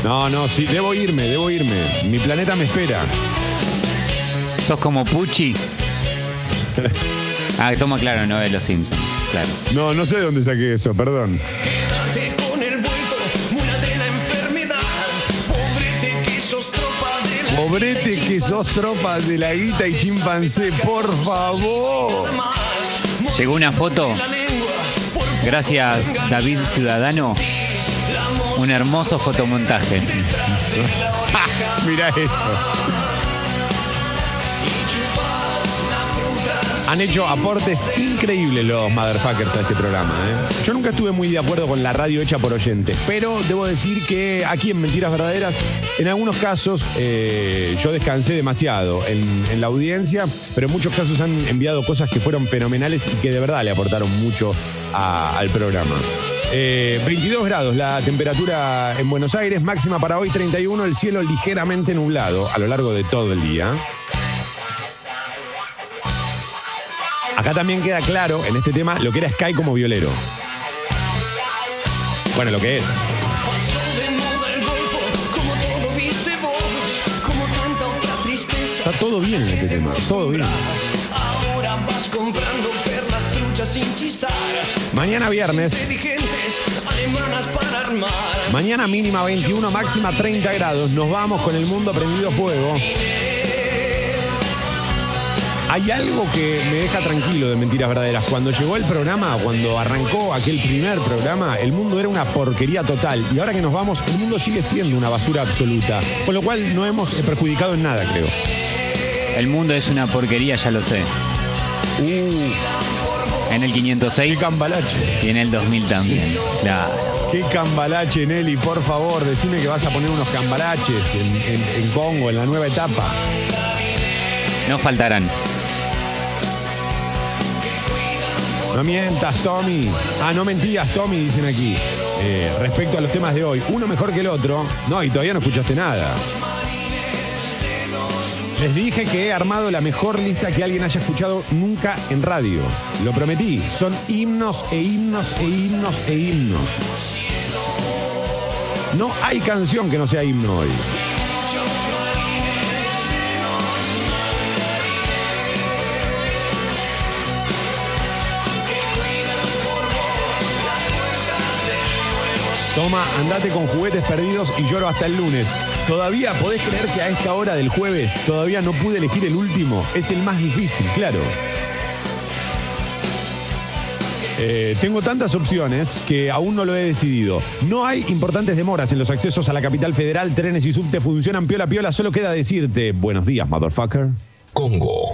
S2: No, no, sí, debo irme, debo irme. Mi planeta me espera.
S3: Sos como Pucci. [LAUGHS] Ah, toma claro, no es los Simpsons. Claro.
S2: No, no sé de dónde saqué eso, perdón.
S7: Pobrete que sos tropa de la
S2: guita y chimpancé, por favor.
S3: Llegó una foto. Gracias, David Ciudadano. Un hermoso fotomontaje. [LAUGHS]
S2: Mira esto. Han hecho aportes increíbles los motherfuckers a este programa. ¿eh? Yo nunca estuve muy de acuerdo con la radio hecha por oyentes, pero debo decir que aquí en Mentiras Verdaderas, en algunos casos eh, yo descansé demasiado en, la audiencia, pero en muchos casos han enviado cosas que fueron fenomenales y que de verdad le aportaron mucho al programa. Eh, 22 grados la temperatura en Buenos Aires, máxima para hoy 31, el cielo ligeramente nublado a lo largo de todo el día. Acá también queda claro en este tema lo que era Sky como violero. Bueno, lo que es. Está todo bien en este tema, todo bien. Mañana viernes, mañana mínima 21, máxima 30 grados. Nos vamos con el mundo prendido fuego. Hay algo que me deja tranquilo de Mentiras Verdaderas. Cuando llegó el programa, cuando arrancó aquel primer programa, el mundo era una porquería total. Y ahora que nos vamos, el mundo sigue siendo una basura absoluta. Con lo cual no hemos perjudicado en nada, creo.
S3: El mundo es una porquería, ya lo sé. En el
S2: Qué
S3: 506
S2: cambalache.
S3: y en el 2000 también. Claro.
S2: Qué cambalache, Nelly, por favor. Decime que vas a poner unos cambalaches en, en- en Congo, en la nueva etapa.
S3: No faltarán.
S2: No mientas, Tommy. Ah, no mentías, Tommy, dicen aquí. Eh, respecto a los temas de hoy, uno mejor que el otro. No, y todavía no escuchaste nada. Les dije que he armado la mejor lista que alguien haya escuchado nunca en radio. Lo prometí. Son himnos e himnos e himnos e himnos. No hay canción que no sea himno hoy. Toma, andate con juguetes perdidos y lloro hasta el lunes. Todavía podés creer que a esta hora del jueves todavía no pude elegir el último. Es el más difícil, claro. Eh, tengo tantas opciones que aún no lo he decidido. No hay importantes demoras en los accesos a la capital federal. Trenes y subte funcionan piola piola. Solo queda decirte buenos días, motherfucker.
S8: Congo. Congo.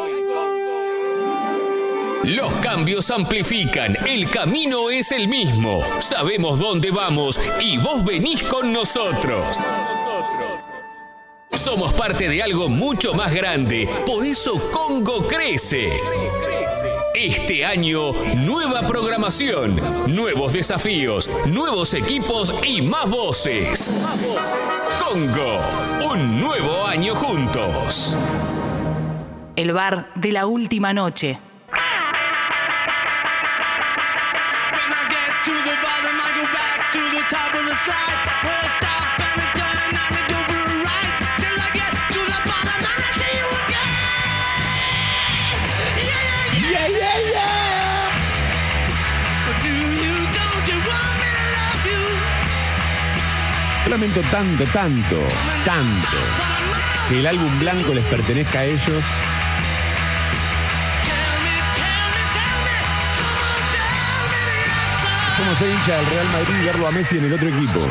S8: Los cambios amplifican, el camino es el mismo. Sabemos dónde vamos y vos venís con nosotros. Somos parte de algo mucho más grande, por eso Congo crece. Este año, nueva programación, nuevos desafíos, nuevos equipos y más voces. Congo, un nuevo año juntos.
S1: El bar de la última noche.
S2: Lamento tanto, tanto, tanto. Que el álbum blanco les pertenezca a ellos. Como ser hincha del Real Madrid y verlo a Messi en el otro equipo.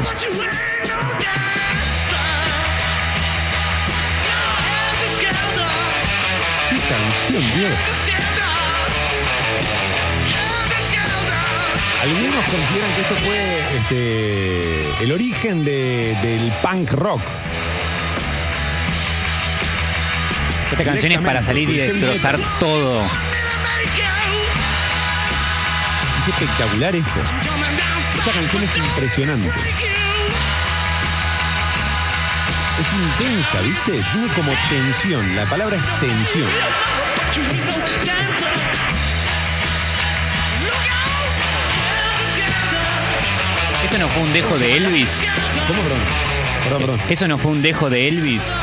S2: ¡Qué canción, Dios! Algunos consideran que esto fue este, el origen de- del punk rock.
S3: Esta canción es para salir y destrozar todo.
S2: Es espectacular esto. Esta canción es impresionante. Es intensa, ¿viste? Tiene como tensión. La palabra es tensión.
S3: ¿Eso no fue un dejo de Elvis?
S2: ¿Cómo, perdón? Perdón, perdón.
S3: ¿Eso no fue un dejo de Elvis?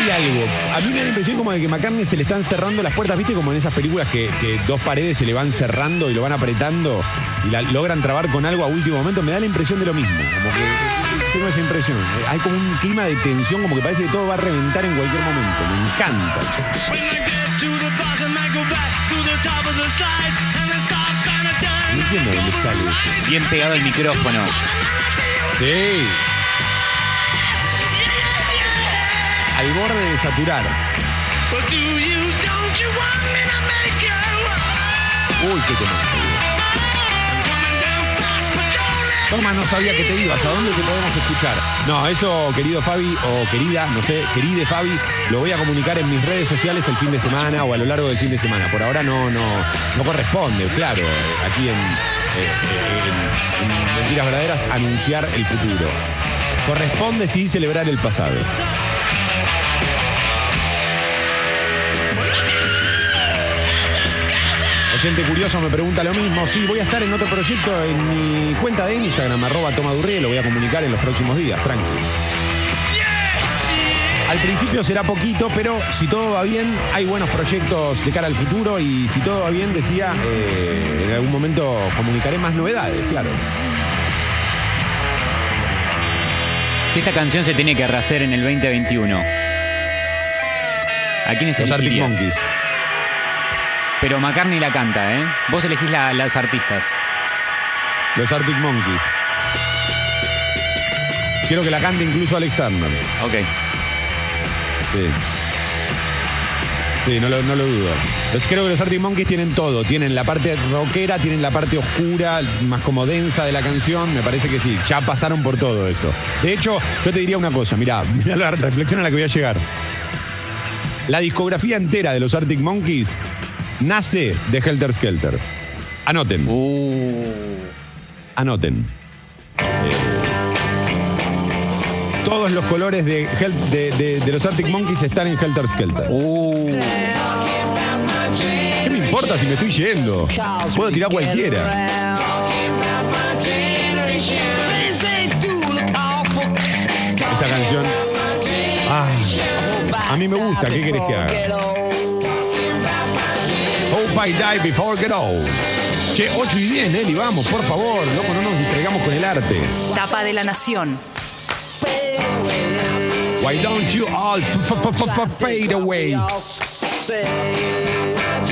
S2: Hay algo. A mí me da la impresión como de que McCartney se le están cerrando las puertas, ¿viste? Como en esas películas que, que dos paredes se le van cerrando y lo van apretando y la logran trabar con algo a último momento. Me da la impresión de lo mismo. Como que tengo esa impresión. Eh, Hay como un clima de tensión, como que parece que todo va a reventar en cualquier momento. Me encanta. No entiendo dónde sale eso.
S3: Bien pegado al micrófono.
S2: Sí. Al borde de saturar. Uy, qué tema. Toma, no sabía que te ibas. ¿A dónde te podemos escuchar? No, eso, querido Fabi, o querida, no sé, queride Fabi, lo voy a comunicar en mis redes sociales el fin de semana o a lo largo del fin de semana. Por ahora no, no, no corresponde, claro, aquí en, eh, eh, en- en Mentiras Verdaderas anunciar el futuro. Corresponde sí celebrar el pasado. Oyente curioso me pregunta lo mismo. Sí, voy a estar en otro proyecto en mi cuenta de Instagram, arroba tomadurrie, lo voy a comunicar en los próximos días, tranqui. Al principio será poquito, pero si todo va bien, hay buenos proyectos de cara al futuro y si todo va bien, decía, eh, en algún momento comunicaré más novedades, claro.
S3: Si esta canción se tiene que rehacer en el 2021. ¿A quiénes
S2: Los Arctic
S3: elegirías?
S2: Monkeys.
S3: Pero McCartney la canta, ¿eh? Vos elegís la- los artistas.
S2: Los Arctic Monkeys. Quiero que la cante incluso Alex Turner.
S3: Ok.
S2: Sí. Sí, no lo, no lo dudo. Creo que los Arctic Monkeys tienen todo. Tienen la parte rockera, tienen la parte oscura, más como densa de la canción. Me parece que sí. Ya pasaron por todo eso. De hecho, yo te diría una cosa. Mirá, [LAUGHS] mirá la reflexión a la que voy a llegar. La discografía entera de los Arctic Monkeys nace de Helter Skelter. Anoten. Anoten. Todos los colores de, Hel- de- de- de los Arctic Monkeys están en Helter Skelter. ¿Qué me importa si me estoy yendo? Puedo tirar cualquiera. Esta canción. Ah, a mí me gusta. ¿Qué querés que haga? Hope I Die Before Get Old. Che, 8 y 10, Nelly, vamos, por favor. Loco, no nos distraigamos con el arte.
S1: Tapa de la Nación.
S2: Why don't you all fade away?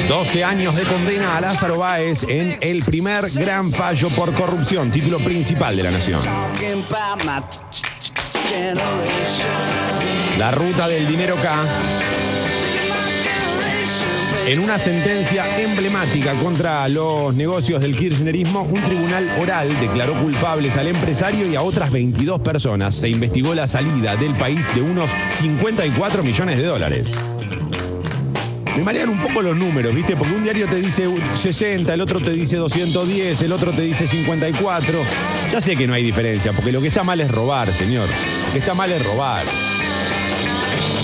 S2: 12 años de condena a Lázaro Báez en el primer gran fallo por corrupción, título principal de la nación. La ruta del dinero K. En una sentencia emblemática contra los negocios del kirchnerismo, un tribunal oral declaró culpables al empresario y a otras 22 personas. Se investigó la salida del país de unos 54 millones de dólares. Me marean un poco los números, ¿viste? Porque un diario te dice 60, el otro te dice 210, el otro te dice 54. Ya sé que no hay diferencia, porque lo que está mal es robar, señor. Lo que está mal es robar.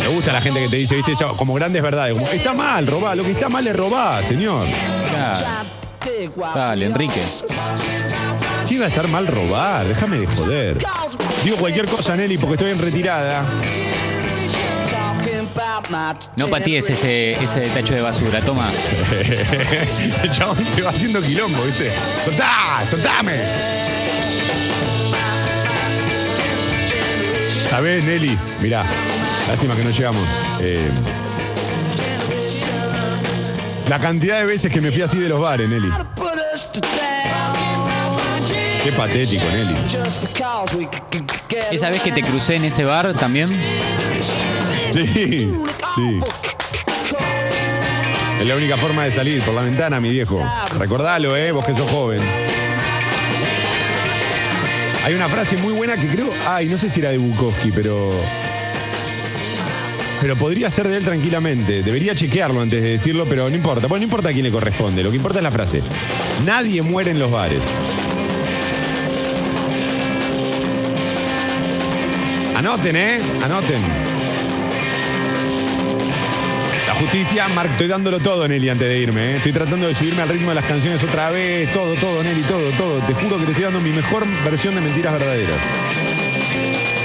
S2: Me gusta la gente que te dice, ¿viste? Como grandes verdades. Como, está mal robar, lo que está mal es robar, señor.
S3: Claro. Dale, Enrique.
S2: ¿Qué iba a estar mal robar? Déjame de joder. Digo cualquier cosa, Nelly, porque estoy en retirada.
S3: No patíes ese, ese tacho de basura, toma. [LAUGHS]
S2: El chabón se va haciendo quilombo, ¿viste? ¡Soltá! ¡Soltame! ¿Sabés, Nelly? Mirá, lástima que no llegamos. Eh, la cantidad de veces que me fui así de los bares, Nelly. Qué patético, Nelly.
S3: ¿Esa vez que te crucé en ese bar también?
S2: Sí, sí. Es la única forma de salir por la ventana, mi viejo. Recordalo, eh, vos que sos joven. Hay una frase muy buena que creo. Ay, no sé si era de Bukowski, pero. Pero podría ser de él tranquilamente. Debería chequearlo antes de decirlo, pero no importa. Bueno, no importa a quién le corresponde. Lo que importa es la frase. Nadie muere en los bares. Anoten, ¿eh? Anoten. La justicia, Marc, estoy dándolo todo, Nelly, antes de irme. ¿eh? Estoy tratando de subirme al ritmo de las canciones otra vez. Todo, todo, Nelly, todo, todo. Te juro que te estoy dando mi mejor versión de mentiras verdaderas.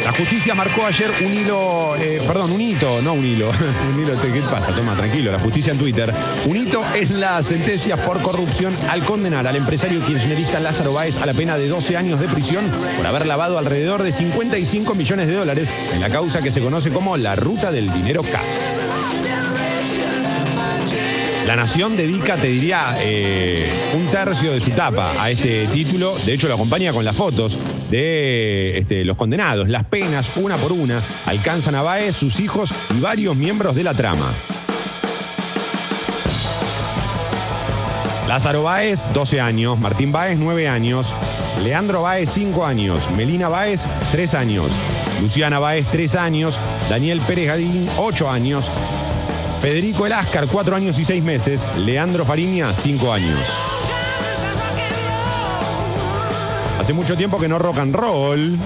S2: La justicia marcó ayer un hilo, eh, perdón, un hito, no un hilo. [LAUGHS] un hilo, ¿qué pasa? Toma, tranquilo, la justicia en Twitter. Un hito es la sentencia por corrupción al condenar al empresario kirchnerista Lázaro Báez a la pena de 12 años de prisión por haber lavado alrededor de 55 millones de dólares en la causa que se conoce como la ruta del dinero K. La Nación dedica, te diría, eh, un tercio de su tapa a este título. De hecho, lo acompaña con las fotos de este, los condenados. Las penas, una por una, alcanzan a Baez, sus hijos y varios miembros de la trama. Lázaro Báez, 12 años. Martín Báez, 9 años. Leandro Báez, 5 años. Melina Báez, 3 años. Luciana Báez, 3 años. Daniel Pérez Gadín, 8 años. Federico Eláscar, 4 años y 6 meses. Leandro Fariña, 5 años. Hace mucho tiempo que no rock and roll.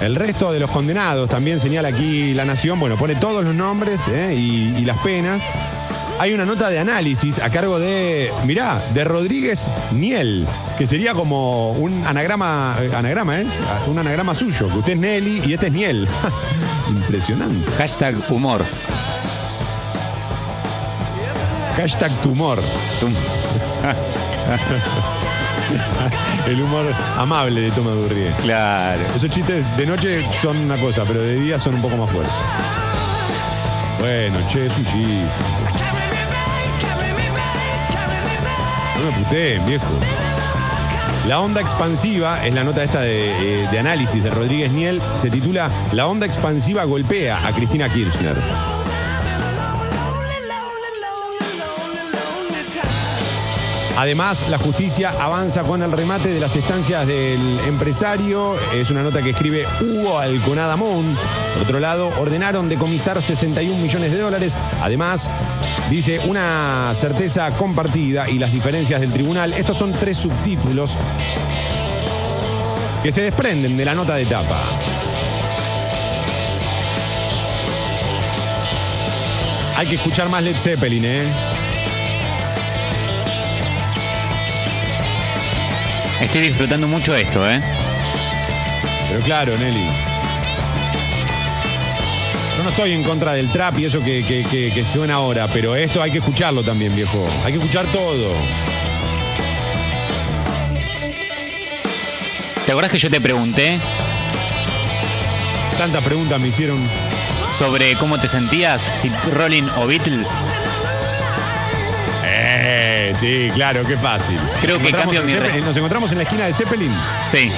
S2: El resto de los condenados también señala aquí La Nación. Bueno, pone todos los nombres ¿eh? y, y las penas. Hay una nota de análisis a cargo de, mirá, de Rodríguez Niel, que sería como un anagrama, eh, anagrama es, un anagrama suyo, que usted es Nelly y este es Niel. [LAUGHS] Impresionante.
S3: Hashtag humor.
S2: Hashtag tumor.
S3: Tum. [LAUGHS]
S2: El humor amable de Toma Durrié.
S3: Claro.
S2: Esos chistes de noche son una cosa, pero de día son un poco más fuertes. Bueno, che, chiste. No me puteen, viejo. La onda expansiva, es la nota esta de, eh, de análisis de Rodríguez Niel, se titula La onda expansiva golpea a Cristina Kirchner. Además, la justicia avanza con el remate de las estancias del empresario. Es una nota que escribe Hugo Alconada Mon. Por otro lado, ordenaron decomisar 61 millones de dólares. Además, dice una certeza compartida y las diferencias del tribunal. Estos son tres subtítulos que se desprenden de la nota de tapa. Hay que escuchar más Led Zeppelin, ¿eh?
S3: Estoy disfrutando mucho esto, ¿eh?
S2: Pero claro, Nelly. Yo no estoy en contra del trap y eso que, que- que- que suena ahora, pero esto hay que escucharlo también, viejo. Hay que escuchar todo.
S3: ¿Te acordás que yo te pregunté
S2: Tantas preguntas me hicieron.
S3: sobre cómo te sentías, si Rolling o Beatles?
S2: Eh, sí, claro, qué fácil.
S3: Creo que cambio mi
S2: Nos encontramos en la esquina de Zeppelin.
S3: Sí.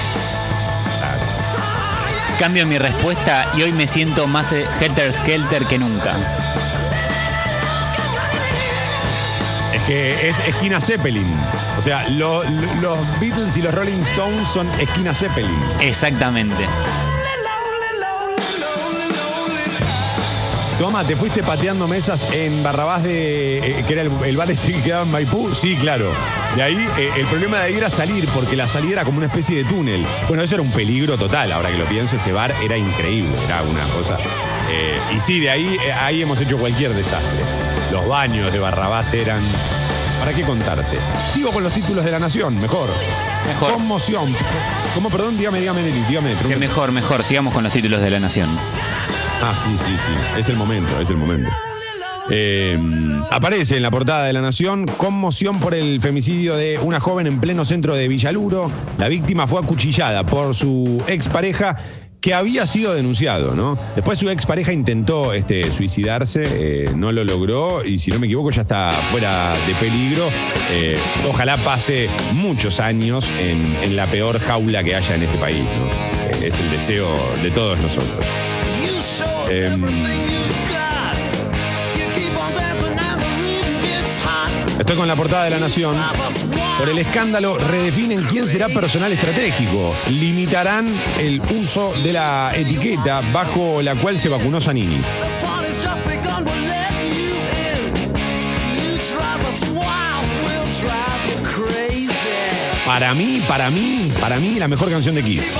S3: Cambio mi respuesta y hoy me siento más eh, Helter Skelter que nunca.
S2: Es que es esquina Zeppelin. O sea, lo- lo- los Beatles y los Rolling Stones son esquina Zeppelin.
S3: Exactamente.
S2: Toma, ¿te fuiste pateando mesas en Barrabás de. eh, que era el, el bar ese que quedaba en Maipú? Sí, claro. De ahí, eh, el problema de ahí era salir, porque la salida era como una especie de túnel. Bueno, eso era un peligro total. Ahora que lo pienso, ese bar era increíble, era una cosa. eh, y sí, de ahí, ahí hemos hecho cualquier desastre. Los baños de Barrabás eran. ¿Para qué contarte? Sigo con los títulos de la nación, mejor.
S3: Mejor.
S2: Conmoción. ¿Cómo, perdón? Dígame, dígame, Nelly, dígame.
S3: Que mejor, mejor. Sigamos con los títulos de la nación.
S2: Ah, sí, sí, sí. Es el momento, es el momento. Eh, aparece en la portada de La Nación conmoción por el femicidio de una joven en pleno centro de Villaluro. La víctima fue acuchillada por su expareja que había sido denunciado, ¿no? Después su expareja intentó este, suicidarse, eh, no lo logró y si no me equivoco ya está fuera de peligro. Eh, ojalá pase muchos años en, en la peor jaula que haya en este país, ¿no? Es el deseo de todos nosotros. Em, Estoy con la portada de La Nación. Por el escándalo, redefinen quién será personal estratégico. Limitarán el uso de la etiqueta bajo la cual se vacunó Zanini. Para mí, para mí, para mí, la mejor canción de Kiss.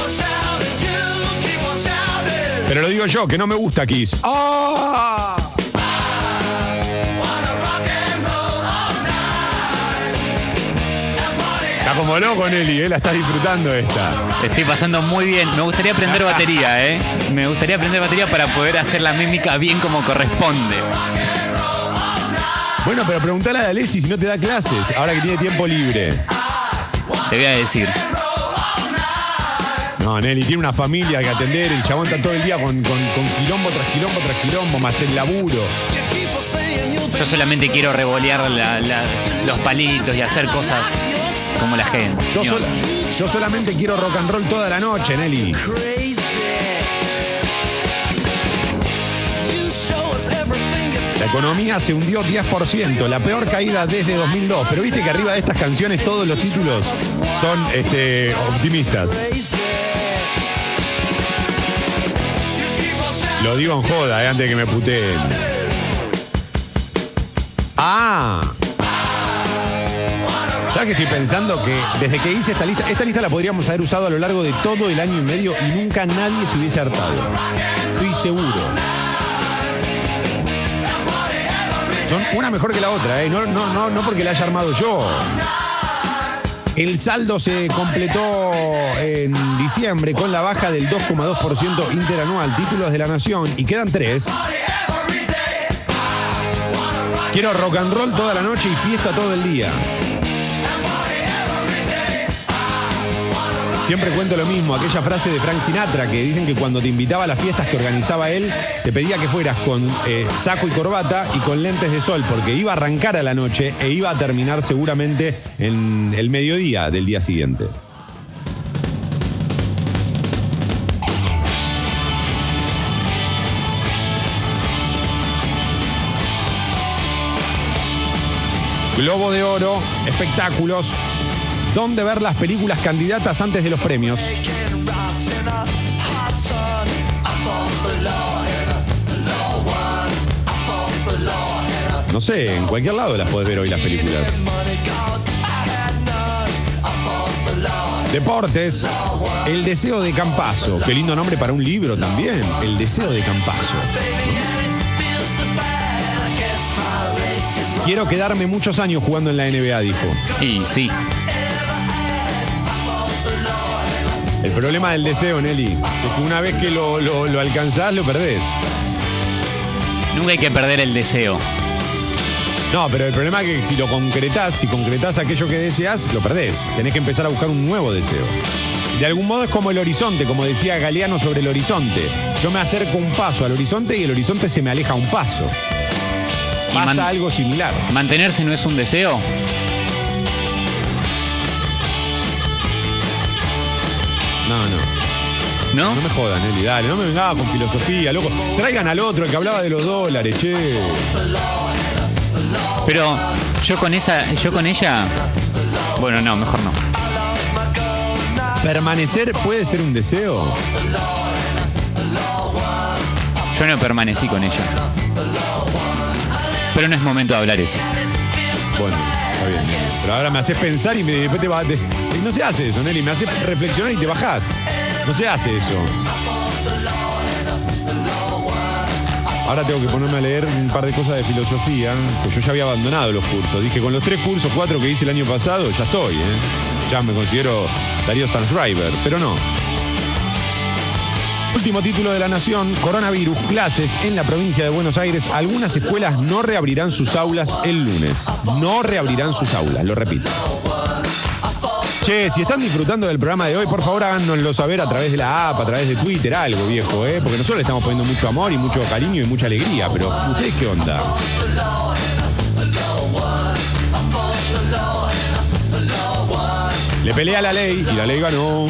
S2: Pero lo digo yo, que no me gusta Kiss. ¡Ah! Está como loco, Nelly, ¿eh? la estás disfrutando esta.
S3: Estoy pasando muy bien. Me gustaría aprender batería, ¿eh? Me gustaría aprender batería para poder hacer la mímica bien como corresponde.
S2: Bueno, pero preguntale a Alessi si no te da clases, ahora que tiene tiempo libre.
S3: Te voy a decir.
S2: No, Nelly tiene una familia que atender, el chabón está todo el día con, con- con quilombo tras quilombo tras quilombo, más el laburo.
S3: Yo solamente quiero revolear la- la- los palitos y hacer cosas como la gente.
S2: Yo, sol- yo solamente quiero rock and roll toda la noche, Nelly. La economía se hundió 10%, la peor caída desde 2002. Pero viste que arriba de estas canciones todos los títulos son este, optimistas. Lo digo en joda, eh, antes de que me puteen. Ah. ¿Sabes que estoy pensando que desde que hice esta lista, esta lista la podríamos haber usado a lo largo de todo el año y medio y nunca nadie se hubiese hartado? Estoy seguro. Son una mejor que la otra, ¿eh? no, no, no, no porque la haya armado yo. El saldo se completó en diciembre con la baja del 2,2% interanual, títulos de la nación, y quedan tres. Quiero rock and roll toda la noche y fiesta todo el día. Siempre cuento lo mismo, aquella frase de Frank Sinatra que dicen que cuando te invitaba a las fiestas que organizaba él, te pedía que fueras con eh, saco y corbata y con lentes de sol, porque iba a arrancar a la noche e iba a terminar seguramente en el mediodía del día siguiente. Globo de Oro, espectáculos, dónde ver las películas candidatas antes de los premios. No sé, en cualquier lado las podés ver hoy las películas. Deportes, El deseo de Campazo. Qué lindo nombre para un libro también. El deseo de Campazo. Quiero quedarme muchos años jugando en la NBA, dijo.
S3: Y sí.
S2: El problema del deseo, Nelly, es que una vez que lo, lo- lo alcanzás, lo perdés.
S3: Nunca hay que perder el deseo.
S2: No, pero el problema es que si lo concretás, si concretás aquello que deseas, lo perdés. Tenés que empezar a buscar un nuevo deseo. De algún modo es como el horizonte, como decía Galeano sobre el horizonte. Yo me acerco un paso al horizonte y el horizonte se me aleja un paso. Pasa algo similar.
S3: ¿Mantenerse no es un deseo?
S2: No, no.
S3: ¿No?
S2: No me jodan, Eli, dale. No me vengas con filosofía, loco. Traigan al otro, el que hablaba de los dólares, che.
S3: Pero yo con esa, yo con ella. Bueno, no, mejor no.
S2: ¿Permanecer puede ser un deseo?
S3: Yo no permanecí con ella. Pero no es momento de hablar eso.
S2: Bueno, Pero ahora me haces pensar y me, después te vas. No se hace eso, Nelly. Me haces reflexionar y te bajás. No se hace eso. Ahora tengo que ponerme a leer un par de cosas de filosofía, pues yo ya había abandonado los cursos. Dije, con los tres cursos, cuatro que hice el año pasado, ya estoy, ¿eh? Ya me considero Darío Stansriver, pero no. Último título de la Nación, coronavirus, clases en la provincia de Buenos Aires. Algunas escuelas no reabrirán sus aulas el lunes. No reabrirán sus aulas, lo repito. Che, si están disfrutando del programa de hoy, por favor háganoslo saber a través de la app, a través de Twitter, algo viejo, ¿eh? Porque nosotros le estamos poniendo mucho amor y mucho cariño y mucha alegría, pero ¿ustedes qué onda? Le pelea la ley y la ley ganó.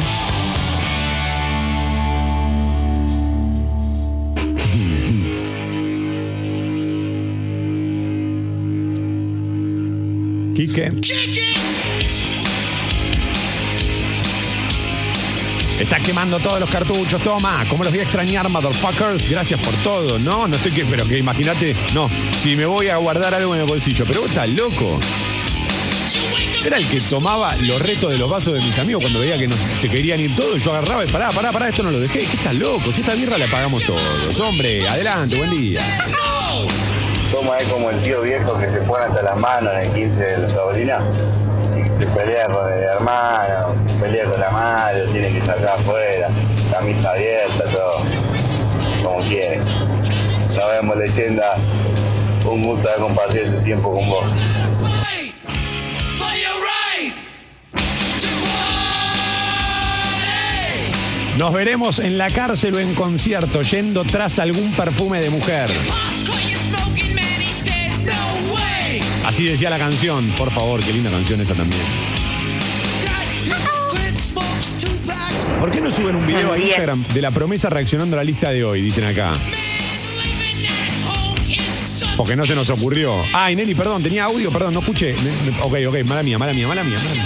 S2: Quique. Está quemando todos los cartuchos, toma. ¿Cómo los voy a extrañar, motherfuckers? Gracias por todo. No, no estoy que, pero que imagínate, no, si me voy a guardar algo en el bolsillo. Pero vos estás loco. Era el que tomaba los retos de los vasos de mis amigos cuando veía que no, se querían ir todos. Yo agarraba y pará, pará, pará, esto no lo dejé. ¿Qué estás loco? Si esta birra la pagamos todos. Hombre, adelante, buen día.
S9: Toma es como el tío viejo que se pone hasta las manos en el 15 de la sobrina. Se pelea con el hermano, pelea con la madre, tiene que sacar afuera, camisa abierta, todo. Como quiere. Nos vemos, leyenda. Un gusto haber compartido este tiempo con vos.
S2: Nos veremos en la cárcel o en concierto yendo tras algún perfume de mujer. Así decía la canción. Por favor, qué linda canción esa también. ¿Por qué no suben un video a. Instagram de la promesa reaccionando a la lista de hoy? Dicen acá. Porque no se nos ocurrió. Ay, Nelly, perdón, tenía audio, perdón, no escuché. Ok, ok, mala mía, mala mía, mala mía, mala mía.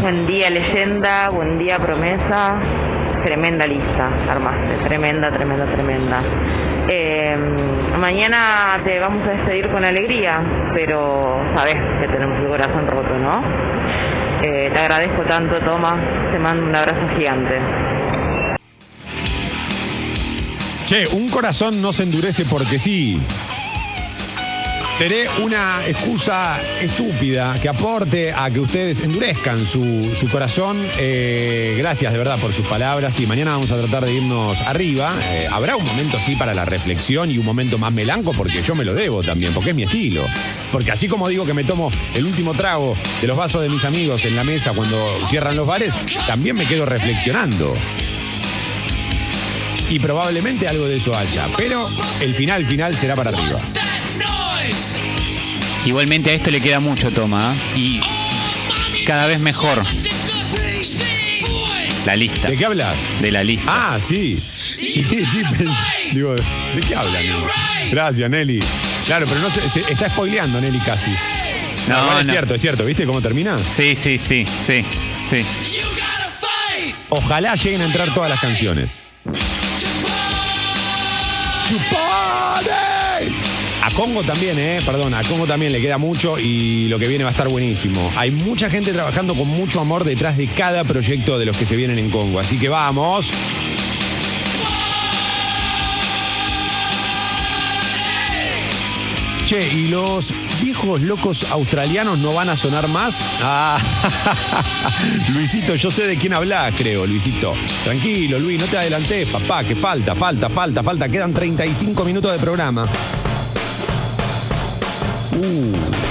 S10: Buen día, leyenda. Buen día, promesa. Tremenda lista, armaste. Tremenda, tremenda, tremenda. Eh, mañana te vamos a despedir con alegría, pero sabes que tenemos el corazón roto, ¿no? Eh, te agradezco tanto, Toma. Te mando un abrazo gigante.
S2: Che, un corazón no se endurece porque sí. Seré una excusa estúpida que aporte a que ustedes endurezcan su, su corazón. Eh, gracias de verdad por sus palabras. Y mañana vamos a tratar de irnos arriba. Eh, habrá un momento sí para la reflexión y un momento más melanco porque yo me lo debo también, porque es mi estilo. Porque así como digo que me tomo el último trago de los vasos de mis amigos en la mesa cuando cierran los bares, también me quedo reflexionando y probablemente algo de eso haya. Pero el final final será para arriba.
S3: Igualmente a esto le queda mucho, Toma. ¿eh? Y cada vez mejor. La lista.
S2: ¿De qué hablas?
S3: De la lista.
S2: Ah, sí. Sí, sí. digo, ¿de qué hablan? Gracias, Nelly. Claro, pero no se, se- está spoileando Nelly casi. No,
S3: No,
S2: igual es
S3: no.
S2: cierto, es cierto. ¿Viste cómo termina?
S3: Sí, sí, sí, sí, sí.
S2: Ojalá lleguen a entrar todas las canciones. ¡Chupade! Congo también, eh, perdón, a Congo también le queda mucho y lo que viene va a estar buenísimo. Hay mucha gente trabajando con mucho amor detrás de cada proyecto de los que se vienen en Congo, así que vamos. Che, ¿y los viejos locos australianos no van a sonar más? Ah, [LAUGHS] Luisito, yo sé de quién hablas, creo, Luisito. Tranquilo, Luis, no te adelantes, papá, que falta, falta, falta, falta. Quedan 35 minutos de programa. Uh.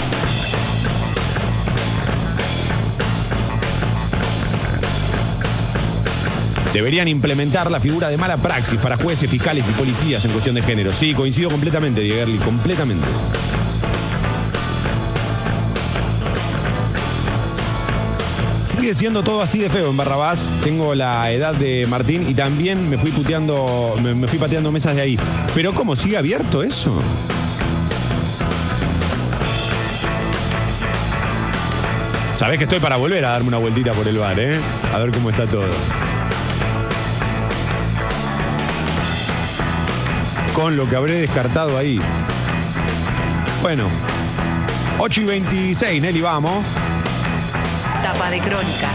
S2: Deberían implementar la figura de mala praxis para jueces, fiscales y policías en cuestión de género. Sí, coincido completamente, Dieguerli, completamente. Sigue siendo todo así de feo en Barrabás. Tengo la edad de Martín y también me fui puteando, me, me fui pateando mesas de ahí. Pero ¿cómo sigue abierto eso? Sabés que estoy para volver a darme una vueltita por el bar, ¿eh? A ver cómo está todo. Con lo que habré descartado ahí. Bueno, 8 y 26, Nelly, vamos.
S1: Tapa de crónica.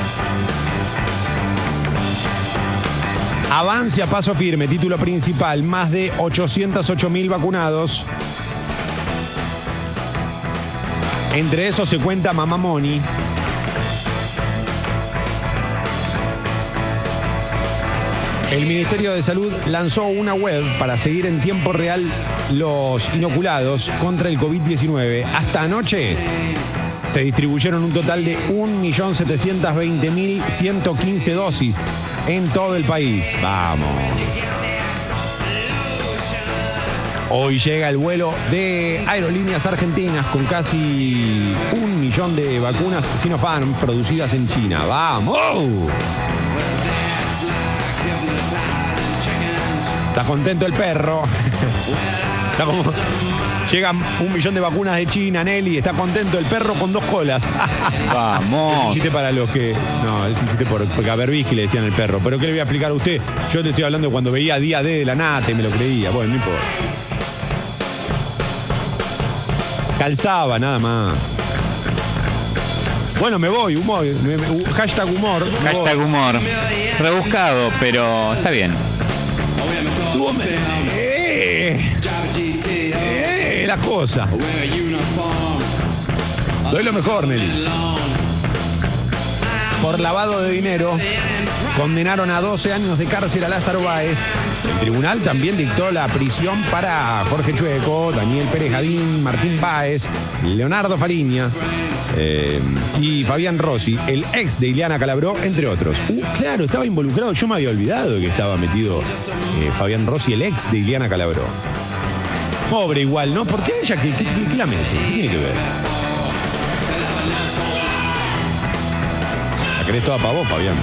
S2: Avance a paso firme, título principal, más de 808 mil vacunados. Entre esos se cuenta Mamá Moni. El Ministerio de Salud lanzó una web para seguir en tiempo real los inoculados contra el COVID-19. Hasta anoche se distribuyeron un total de 1.720.115 dosis en todo el país. Vamos. Hoy llega el vuelo de Aerolíneas Argentinas con casi un millón de vacunas Sinopharm producidas en China. ¡Vamos! Está contento el perro. [LAUGHS] Está como. Llegan un millón de vacunas de China, Nelly. Está contento el perro con dos colas. [LAUGHS]
S3: Vamos.
S2: Es un chiste para los que. No, es un chiste por, porque a Berbisky le decían el perro. Pero ¿qué le voy a explicar a usted? Yo te estoy hablando de cuando veía Día D de la Nata y me lo creía. Bueno, no importa. Calzaba, nada más. Bueno, me voy, humor. me- me- hashtag humor.
S3: Hashtag humor. Rebuscado, pero está bien.
S2: Eh, eh, la cosa. Doy lo mejor, Nelly. Por lavado de dinero, condenaron a 12 años de cárcel a Lázaro Báez. El tribunal también dictó la prisión para Jorge Chueco, Daniel Pérez Jadín, Martín Báez, Leonardo Fariña eh, y Fabián Rossi, el ex de Ileana Calabró, entre otros. Uh, claro, estaba involucrado. Yo me había olvidado que estaba metido eh, Fabián Rossi, el ex de Ileana Calabró. Pobre igual, ¿no? ¿Por qué ella? ¿Qué, qué- qué la mete? ¿Qué tiene que ver? La querés toda para vos, Fabián.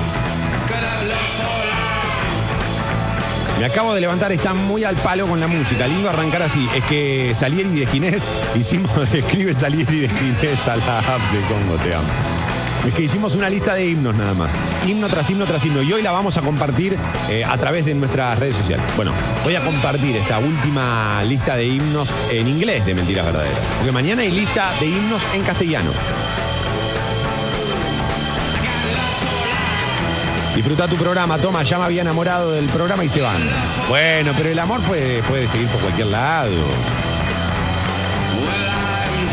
S2: Me acabo de levantar, está muy al palo con la música. Lindo arrancar así. Es que Salieri de Ginés, [LAUGHS] hicimos, escribe Salieri de Ginés a la app de Congo, te amo. Es que hicimos una lista de himnos nada más. Himno tras himno tras himno. Y hoy la vamos a compartir eh, a través de nuestras redes sociales. Bueno, voy a compartir esta última lista de himnos en inglés de Mentiras Verdaderas. Porque mañana hay lista de himnos en castellano. Disfruta tu programa, toma, ya me había enamorado del programa y se van. Bueno, pero el amor puede, puede seguir por cualquier lado.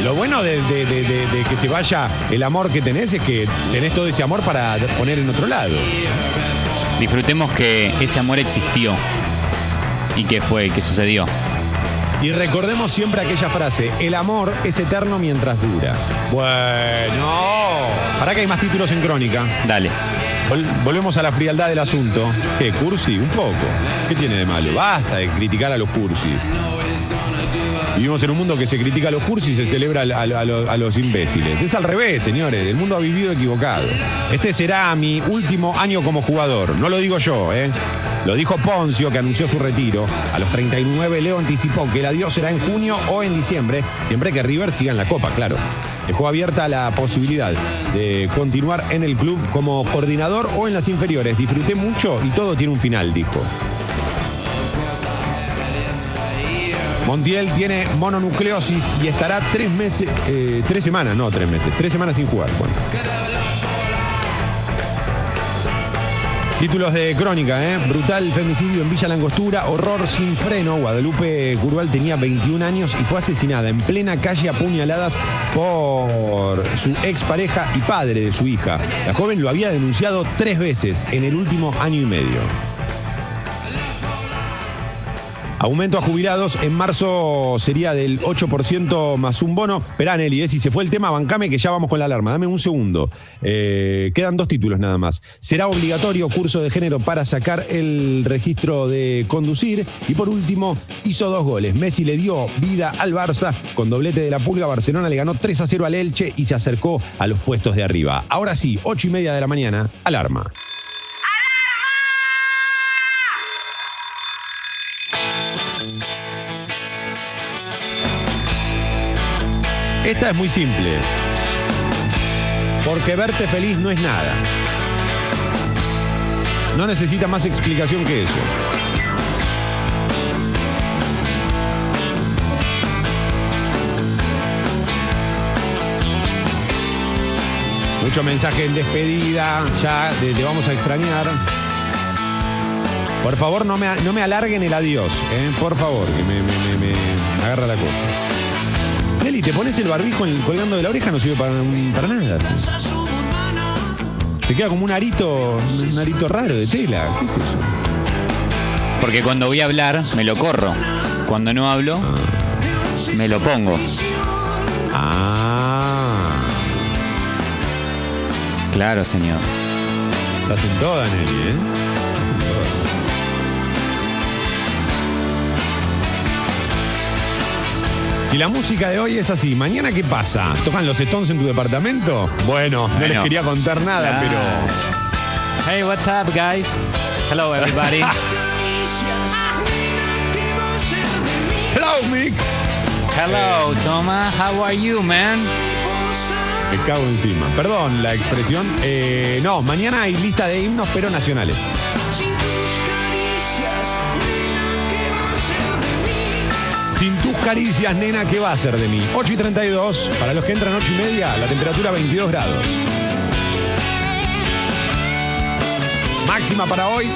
S2: Lo bueno de, de- de- de- de que se vaya el amor que tenés es que tenés todo ese amor para poner en otro lado.
S3: Disfrutemos que ese amor existió y que fue, que sucedió.
S2: Y recordemos siempre aquella frase, el amor es eterno mientras dura. Bueno, ¿para que hay más títulos en crónica?
S3: Dale.
S2: Vol- volvemos a la frialdad del asunto. ¿Qué, cursi? Un poco. ¿Qué tiene de malo? Basta de criticar a los cursi. Vivimos en un mundo que se critica a los cursis y se celebra a los imbéciles. Es al revés, señores. El mundo ha vivido equivocado. Este será mi último año como jugador. No lo digo yo, ¿eh? Lo dijo Poncio, que anunció su retiro. A los 39, Leo anticipó que el adiós será en junio o en diciembre, siempre que River siga en la Copa, claro. Dejó abierta la posibilidad de continuar en el club como coordinador o en las inferiores. Disfruté mucho y todo tiene un final, dijo. Montiel tiene mononucleosis y estará tres meses, eh, tres semanas, no tres meses, tres semanas sin jugar. Títulos de crónica, ¿eh? Brutal femicidio en Villa Langostura, horror sin freno. Guadalupe Curval tenía 21 años y fue asesinada en plena calle a puñaladas por su expareja y padre de su hija. La joven lo había denunciado tres veces en el último año y medio. Aumento a jubilados en marzo sería del 8% más un bono. Esperá, Nelly, eh, si se fue el tema, bancame que ya vamos con la alarma. Dame un segundo. Eh, quedan dos títulos nada más. Será obligatorio curso de género para sacar el registro de conducir. Y por último, hizo dos goles. Messi le dio vida al Barça. Con doblete de la pulga, Barcelona le ganó 3 a 0 al Elche y se acercó a los puestos de arriba. Ahora sí, 8 y media de la mañana, alarma. Esta es muy simple. Porque verte feliz no es nada. No necesita más explicación que eso. Mucho mensaje en despedida, ya te, vamos a extrañar. Por favor, no me, no me alarguen el adiós, ¿eh? por favor, que me- me agarra la cosa. Nelly, te pones el barbijo en- colgando de la oreja, no sirve para, para nada. sí. Te queda como un arito, un arito raro de tela, qué sé yo.
S3: Porque cuando voy a hablar, me lo corro. Cuando no hablo, me lo pongo.
S2: Ah.
S3: Claro, señor.
S2: Estás en toda, Nelly, ¿eh? Si la música de hoy es así, ¿mañana qué pasa? ¿Tocan los Stones en tu departamento? Bueno, no les quería contar nada,
S3: Ah.
S2: pero.
S3: Hey, what's up, guys? Hello, everybody.
S2: Hello, Mick.
S3: Hello, Thomas. How are you, man?
S2: Me cago encima. Perdón la expresión. Eh, no, mañana hay lista de himnos, pero nacionales. Caricias, nena, ¿qué va a ser de mí? 8 y 32. Para los que entran 8 y media, la temperatura 22 grados. Máxima para hoy.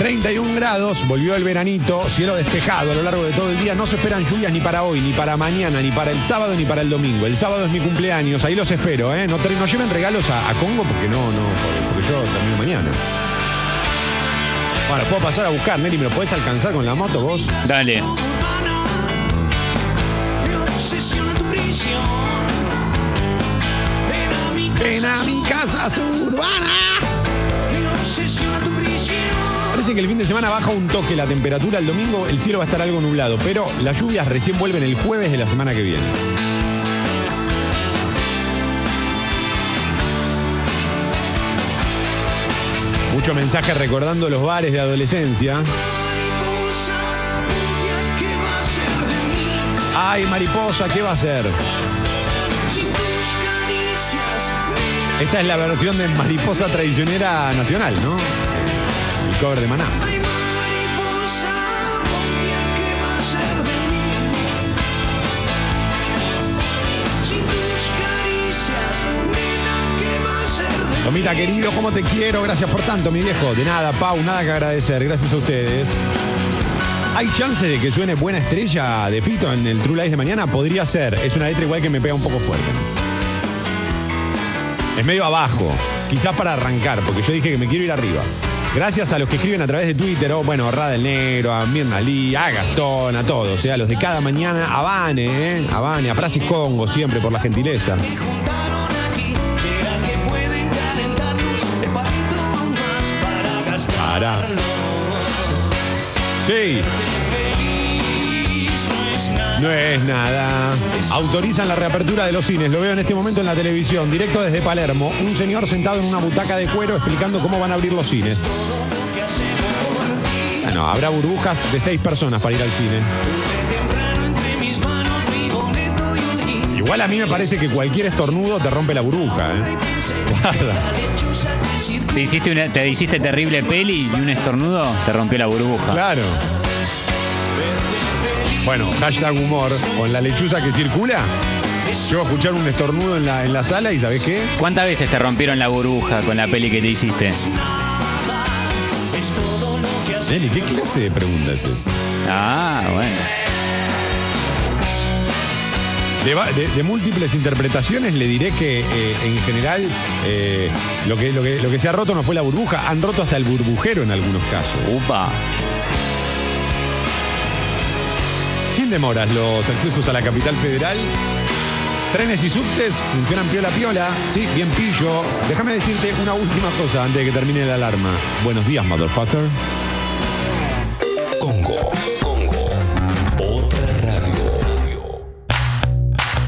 S2: 31 grados, volvió el veranito, cielo despejado a lo largo de todo el día. No se esperan lluvias ni para hoy, ni para mañana, ni para el sábado, ni para el domingo. El sábado es mi cumpleaños, ahí los espero, ¿eh? No, no lleven regalos a, a Congo porque no, no, porque yo termino mañana. Bueno, puedo pasar a buscar, Nelly, ¿me lo podés alcanzar con la moto vos?
S3: Dale.
S2: Ven a mi casa suburbana. Parece que el fin de semana baja un toque la temperatura. El domingo el cielo va a estar algo nublado, pero las lluvias recién vuelven el jueves de la semana que viene. Mucho mensaje recordando los bares de adolescencia. Ay, mariposa, ¿qué va a ser? Esta es la versión de mariposa traicionera nacional, ¿no? El cover de Maná. Tomita querido, ¿cómo te quiero? Gracias por tanto, mi viejo. De nada, Pau, nada que agradecer. Gracias a ustedes. ¿Hay chance de que suene Buena Estrella de Fito en el True Lies de mañana? Podría ser. Es una letra igual que me pega un poco fuerte. Es medio abajo. Quizás para arrancar, porque yo dije que me quiero ir arriba. Gracias a los que escriben a través de Twitter, o bueno, a Rada Negro, a Mirna Lee, a Gastón, a todos, o sea, los de cada mañana, a Vane, ¿eh? a a Francis Congo, siempre por la gentileza. Para. Sí. No es nada. Autorizan la reapertura de los cines. Lo veo en este momento en la televisión, directo desde Palermo. Un señor sentado en una butaca de cuero explicando cómo van a abrir los cines. Bueno, habrá burbujas de seis personas para ir al cine. Igual a mí me parece que cualquier estornudo te rompe la burbuja. ¿eh? [LAUGHS]
S3: Te hiciste, una, te hiciste terrible peli y un estornudo te rompió la burbuja.
S2: Claro. Bueno, hashtag humor. Con la lechuza que circula, yo a escuchar un estornudo en la, en la sala y ¿sabés qué?
S3: ¿Cuántas veces te rompieron la burbuja con la peli que te hiciste?
S2: Nelly, ¿qué clase de preguntas es?
S3: Ah, bueno.
S2: De, va- de- de múltiples interpretaciones le diré que eh, en general eh, lo, que, lo, que, lo que se ha roto no fue la burbuja, han roto hasta el burbujero en algunos casos.
S3: Upa.
S2: Sin demoras, los accesos a la capital federal. Trenes y subtes funcionan piola piola. Sí, bien pillo. Déjame decirte una última cosa antes de que termine la alarma. Buenos días, motherfucker.
S8: Congo.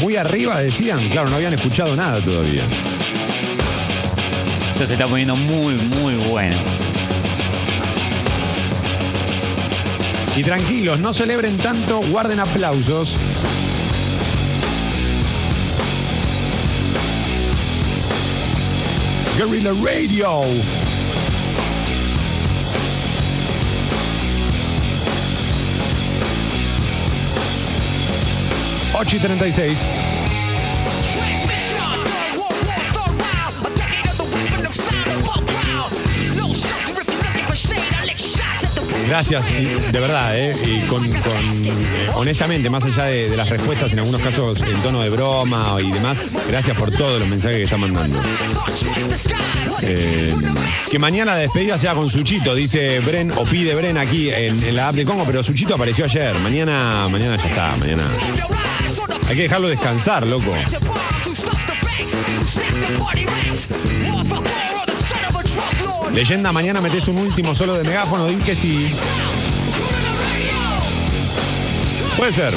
S2: Muy arriba decían, claro, no habían escuchado nada todavía.
S3: Esto se está poniendo muy, muy bueno.
S2: Y tranquilos, no celebren tanto, guarden aplausos. Guerrilla Radio. Ocho y 36. Gracias, de verdad, ¿eh? Y con, eh, honestamente, más allá de, las respuestas, en algunos casos en tono de broma y demás, gracias por todos los mensajes que están mandando. Eh, que mañana la despedida sea con Suchito, dice Bren, o pide Bren aquí en, en la app de Congo, pero Suchito apareció ayer. Mañana, mañana ya está, mañana. Hay que dejarlo descansar, loco. Leyenda, mañana metes un último solo de megáfono, di que sí. Puede ser.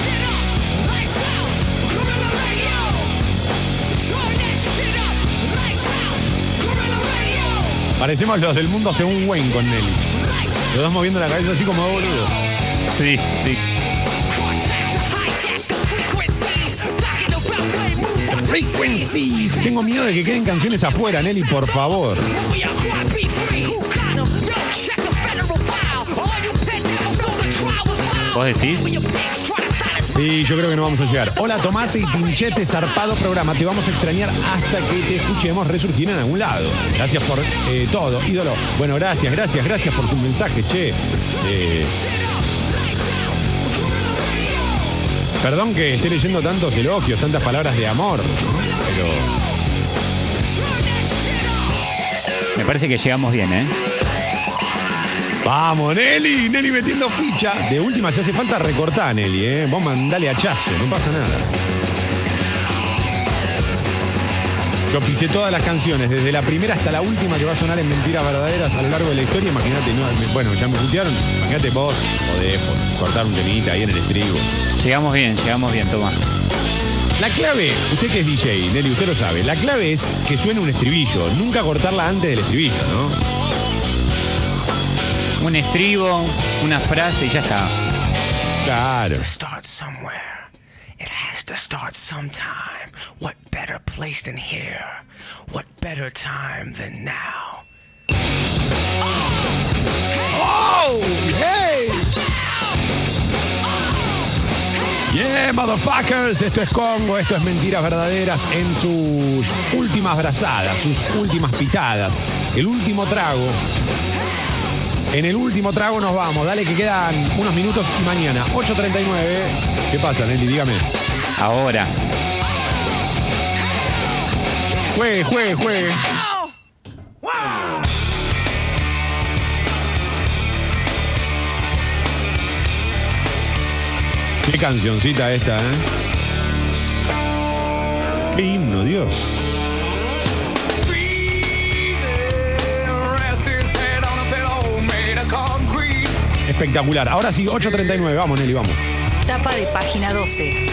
S2: Parecemos los del mundo según Wayne con Nelly. Los dos moviendo la cabeza así como boludo.
S3: Sí, sí.
S2: Frequencies. Tengo miedo de que queden canciones afuera, Nelly, por favor.
S3: ¿Vos decís?
S2: Sí, yo creo que no vamos a llegar. Hola, Tomate y Pinchete, zarpado programa. Te vamos a extrañar hasta que te escuchemos resurgir en algún lado. Gracias por eh, todo, ídolo. Bueno, gracias, gracias, gracias por sus mensajes, che. Eh, perdón que esté leyendo tantos elogios, tantas palabras de amor. Pero
S3: Me parece que llegamos bien, ¿eh?
S2: Vamos, Nelly, Nelly metiendo ficha. De última, si hace falta recortar, Nelly, ¿eh? Vos mandale hachazo, no pasa nada. Yo pisé todas las canciones, desde la primera hasta la última que va a sonar en Mentiras Verdaderas a lo largo de la historia. Imagínate, no, bueno, ya me putearon. Imagínate vos, podés cortar un temita ahí en el estribo.
S3: Llegamos bien, llegamos bien, toma.
S2: La clave, usted que es DJ, Nelly, usted lo sabe, la clave es que suene un estribillo, nunca cortarla antes del estribillo, ¿no?
S3: Un estribo, una frase y ya está.
S2: Claro.
S7: To start sometime. What better place than here? What better time than now?
S2: ¡Oh! ¡Hey! Yeah, motherfuckers, esto es Congo, esto es Mentiras Verdaderas en sus últimas brazadas, sus últimas pitadas, el último trago. En el último trago nos vamos, dale que quedan unos minutos y mañana, 8.39. ¿Qué pasa, Nelly? Dígame.
S3: Ahora.
S2: Juegue, juegue, juegue. Qué cancioncita esta, ¿eh? Qué himno, Dios. Espectacular. Ahora sí, 8.39. Vamos, Nelly, vamos.
S1: Tapa de página 12.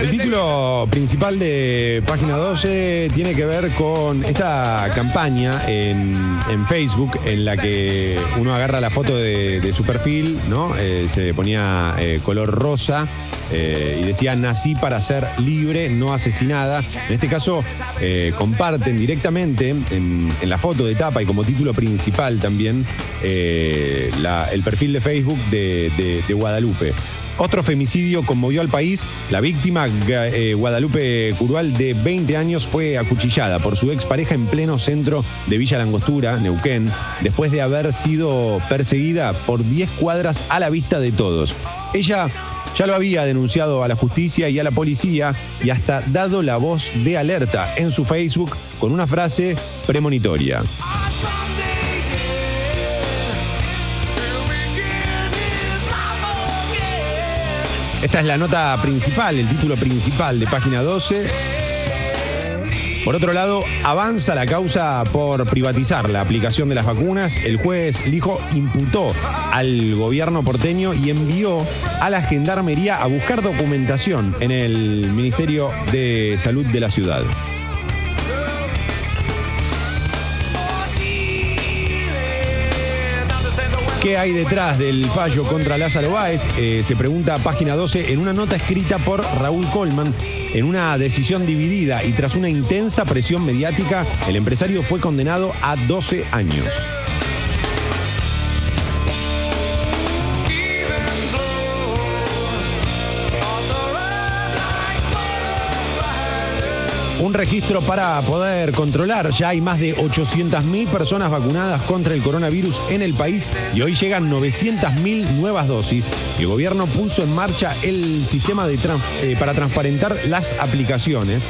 S2: El título principal de página 12 tiene que ver con esta campaña en, en Facebook en la que uno agarra la foto de, de su perfil, ¿no? Eh, se ponía eh, color rosa eh, y decía nací para ser libre, no asesinada. En este caso eh, comparten directamente en, la foto de tapa y como título principal también eh, la- el perfil de Facebook de, Guadalupe. Otro femicidio conmovió al país. La víctima, Guadalupe Curual, de 20 años, fue acuchillada por su expareja en pleno centro de Villa Langostura, Neuquén, después de haber sido perseguida por 10 cuadras a la vista de todos. Ella ya lo había denunciado a la justicia y a la policía y hasta dado la voz de alerta en su Facebook con una frase premonitoria. Esta es la nota principal, el título principal de página 12. Por otro lado, avanza la causa por privatizar la aplicación de las vacunas. El juez Lijo imputó al gobierno porteño y envió a la gendarmería a buscar documentación en el Ministerio de Salud de la ciudad. ¿Qué hay detrás del fallo contra Lázaro Báez? Eh, se pregunta página 12 en una nota escrita por Raúl Colman. En una decisión dividida y tras una intensa presión mediática, el empresario fue condenado a 12 años. Un registro para poder controlar. Ya hay más de 800.000 personas vacunadas contra el coronavirus en el país y hoy llegan 900.000 nuevas dosis. El gobierno puso en marcha el sistema de eh, para transparentar las aplicaciones.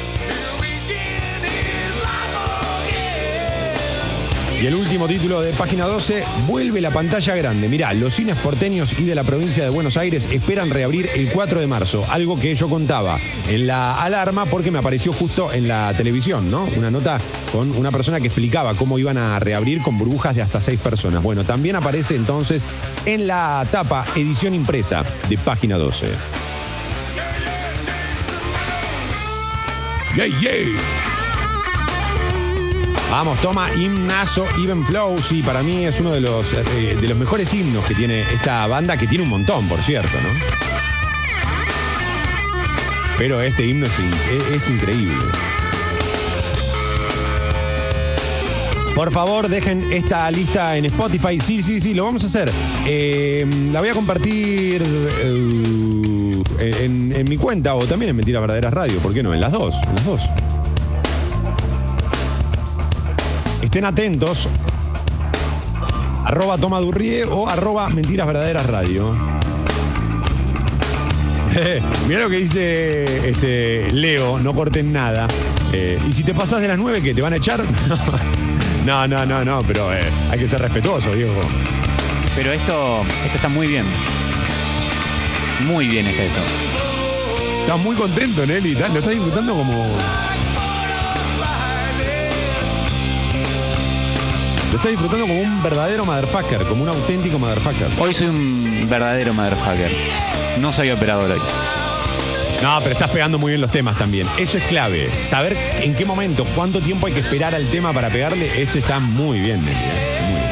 S2: Y el último título de página 12, vuelve la pantalla grande. Mirá, los cines porteños y de la provincia de Buenos Aires esperan reabrir el 4 de marzo, algo que yo contaba en la alarma porque me apareció justo en la televisión, ¿no? Una nota con una persona que explicaba cómo iban a reabrir con burbujas de hasta seis personas. Bueno, también aparece entonces en la tapa edición impresa de página 12. ¡Yay, yay! Vamos, toma himnazo, Even Flow. Sí, para mí es uno de los, eh, de los mejores himnos que tiene esta banda, que tiene un montón, por cierto, ¿no? Pero este himno es, in- es- increíble. Por favor, dejen esta lista en Spotify. Sí, sí, sí, lo vamos a hacer. Eh, la voy a compartir eh, en, en mi cuenta o también en Mentiras Verdaderas Radio. ¿Por qué no? En las dos, en las dos. Estén atentos. Arroba Toma Durrie o arroba Mentiras Verdaderas Radio. [LAUGHS] Mira lo que dice este, Leo, no corten nada. Eh, y si te pasas de las nueve, ¿qué? ¿Te van a echar? [LAUGHS] no, no, no, no, pero eh, hay que ser respetuoso, viejo.
S3: Pero esto, esto está muy bien. Muy bien está esto.
S2: Estás muy contento, Nelly. Lo estás disfrutando como. Lo estás disfrutando como un verdadero motherfucker, como un auténtico motherfucker.
S3: Hoy soy un verdadero motherfucker. No soy operador hoy.
S2: No, pero estás pegando muy bien los temas también. Eso es clave. Saber en qué momento, cuánto tiempo hay que esperar al tema para pegarle, eso está muy bien, Nelly. ¿eh? Muy bien.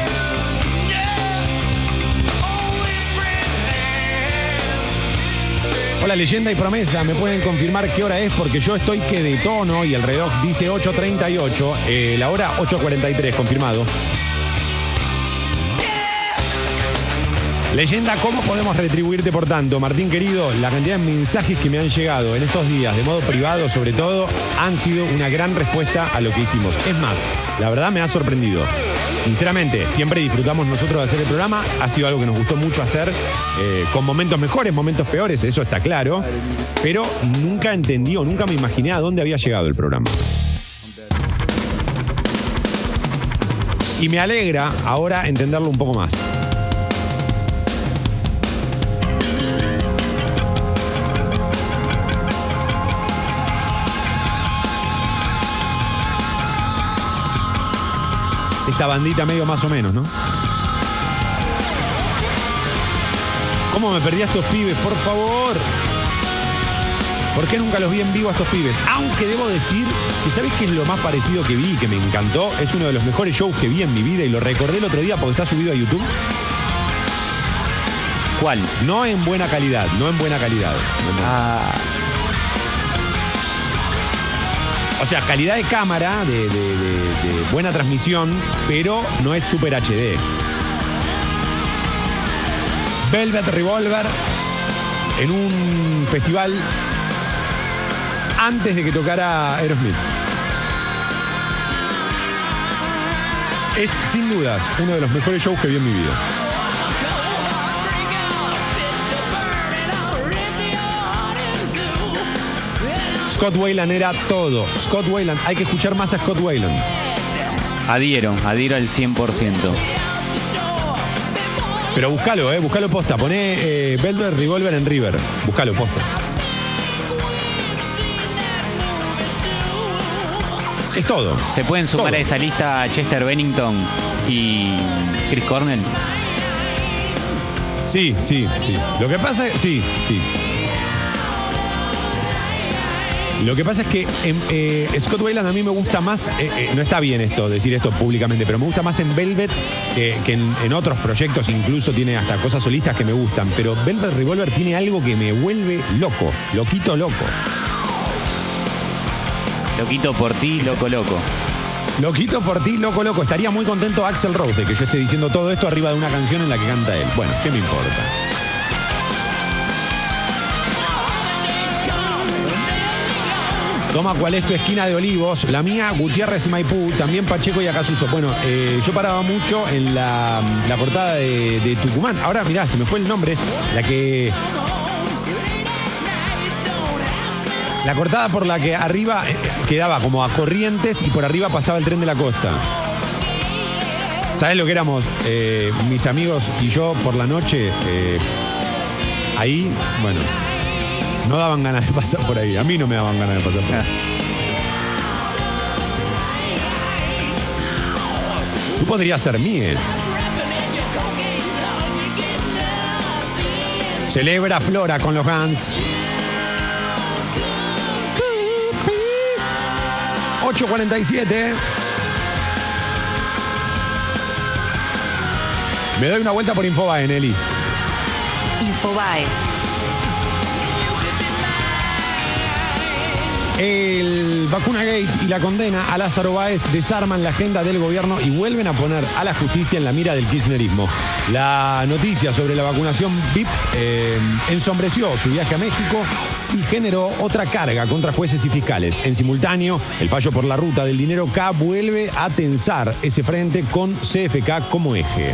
S2: Hola, leyenda y promesa. ¿Me pueden confirmar qué hora es? Porque yo estoy que de tono y el reloj dice 8.38. eh, la hora 8.43, confirmado. Leyenda, ¿cómo podemos retribuirte por tanto? Martín querido, la cantidad de mensajes que me han llegado en estos días, de modo privado sobre todo, han sido una gran respuesta a lo que hicimos. Es más, la verdad me ha sorprendido. Sinceramente, siempre disfrutamos nosotros de hacer el programa, ha sido algo que nos gustó mucho hacer, eh, con momentos mejores, momentos peores, eso está claro, pero nunca entendí o nunca me imaginé a dónde había llegado el programa. Y me alegra ahora entenderlo un poco más. Esta bandita medio más o menos, ¿no? ¿Cómo me perdí a estos pibes? Por favor. ¿Por qué nunca los vi en vivo a estos pibes? Aunque debo decir que ¿sabés qué es lo más parecido que vi y que me encantó? Es uno de los mejores shows que vi en mi vida y lo recordé el otro día porque está subido a YouTube.
S3: ¿Cuál?
S2: No en buena calidad, no en buena calidad.
S3: Ah,
S2: O sea, calidad de cámara, de, buena transmisión, pero no es Super HD. Velvet Revolver en un festival antes de que tocara Aerosmith. Es sin dudas uno de los mejores shows que vi en mi vida. Scott Wayland era todo. Scott Wayland, hay que escuchar más a Scott Wayland.
S3: adhiero, adhiero al 100%.
S2: Pero búscalo, eh, búscalo posta. Poné eh, Velvet Revolver en River. Búscalo posta. Es todo.
S3: ¿Se pueden sumar
S2: Todo.
S3: a esa lista Chester Bennington y Chris Cornell?
S2: Sí, sí, sí. Lo que pasa es. Sí, sí. Lo que pasa es que em, eh, Scott Wayland a mí me gusta más, eh, eh, no está bien esto, decir esto públicamente, pero me gusta más en Velvet que, que en, en otros proyectos, incluso tiene hasta cosas solistas que me gustan, pero Velvet Revolver tiene algo que me vuelve loco, loquito loco.
S3: Loquito por ti, loco, loco.
S2: Loquito por ti, loco, loco. Estaría muy contento Axel Rose de que yo esté diciendo todo esto arriba de una canción en la que canta él. Bueno, ¿qué me importa? Toma cuál es tu esquina de olivos. La mía, Gutiérrez y Maipú, también Pacheco y Acasuso. Bueno, eh, yo paraba mucho en la, la cortada de, Tucumán. Ahora, mirá, se me fue el nombre. La que. La cortada por la que arriba eh, quedaba como a corrientes y por arriba pasaba el tren de la costa. ¿Sabes lo que éramos? Eh, mis amigos y yo por la noche. ahí, bueno, no daban ganas de pasar por ahí. A mí no me daban ganas de pasar por ahí. Tú podrías ser miel. Celebra Flora con los Guns. 8.47. Me doy una vuelta por Infobae, Nelly.
S1: Infobae.
S2: El vacuna gate y la condena a Lázaro Báez desarman la agenda del gobierno y vuelven a poner a la justicia en la mira del kirchnerismo. La noticia sobre la vacunación VIP eh, ensombreció su viaje a México y generó otra carga contra jueces y fiscales. En simultáneo, el fallo por la ruta del dinero K vuelve a tensar ese frente con CFK como eje.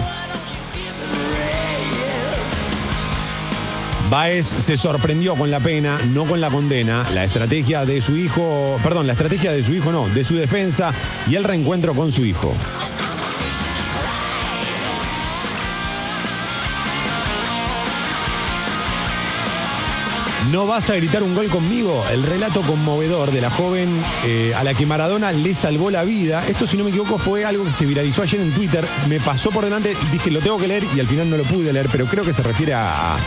S2: Baez se sorprendió con la pena, no con la condena. La estrategia de su hijo, perdón, la estrategia de su hijo no, de su defensa y el reencuentro con su hijo. No vas a gritar un gol conmigo. El relato conmovedor de la joven eh, a la que Maradona le salvó la vida. Esto, si no me equivoco, fue algo que se viralizó ayer en Twitter. Me pasó por delante, dije, lo tengo que leer y al final no lo pude leer, pero creo que se refiere a,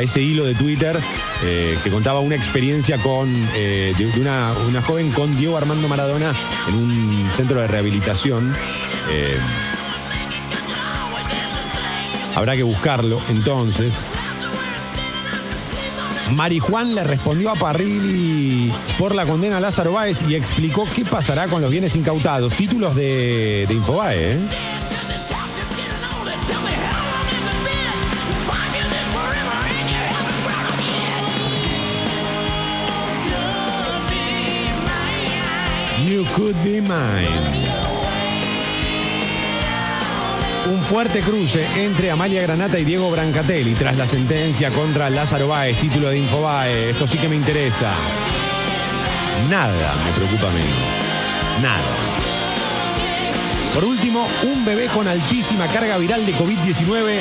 S2: ese hilo de Twitter eh, que contaba una experiencia con eh, de, una, una joven con Diego Armando Maradona en un centro de rehabilitación. Eh, habrá que buscarlo entonces. Marijuán le respondió a Parrilli por la condena a Lázaro Báez y explicó qué pasará con los bienes incautados. Títulos de, Infobae, ¿eh? Could be. Un fuerte cruce entre Amalia Granata y Diego Brancatelli tras la sentencia contra Lázaro Báez, título de Infobae. Esto sí que me interesa. Nada me preocupa menos. Nada. Por último, un bebé con altísima carga viral de COVID-19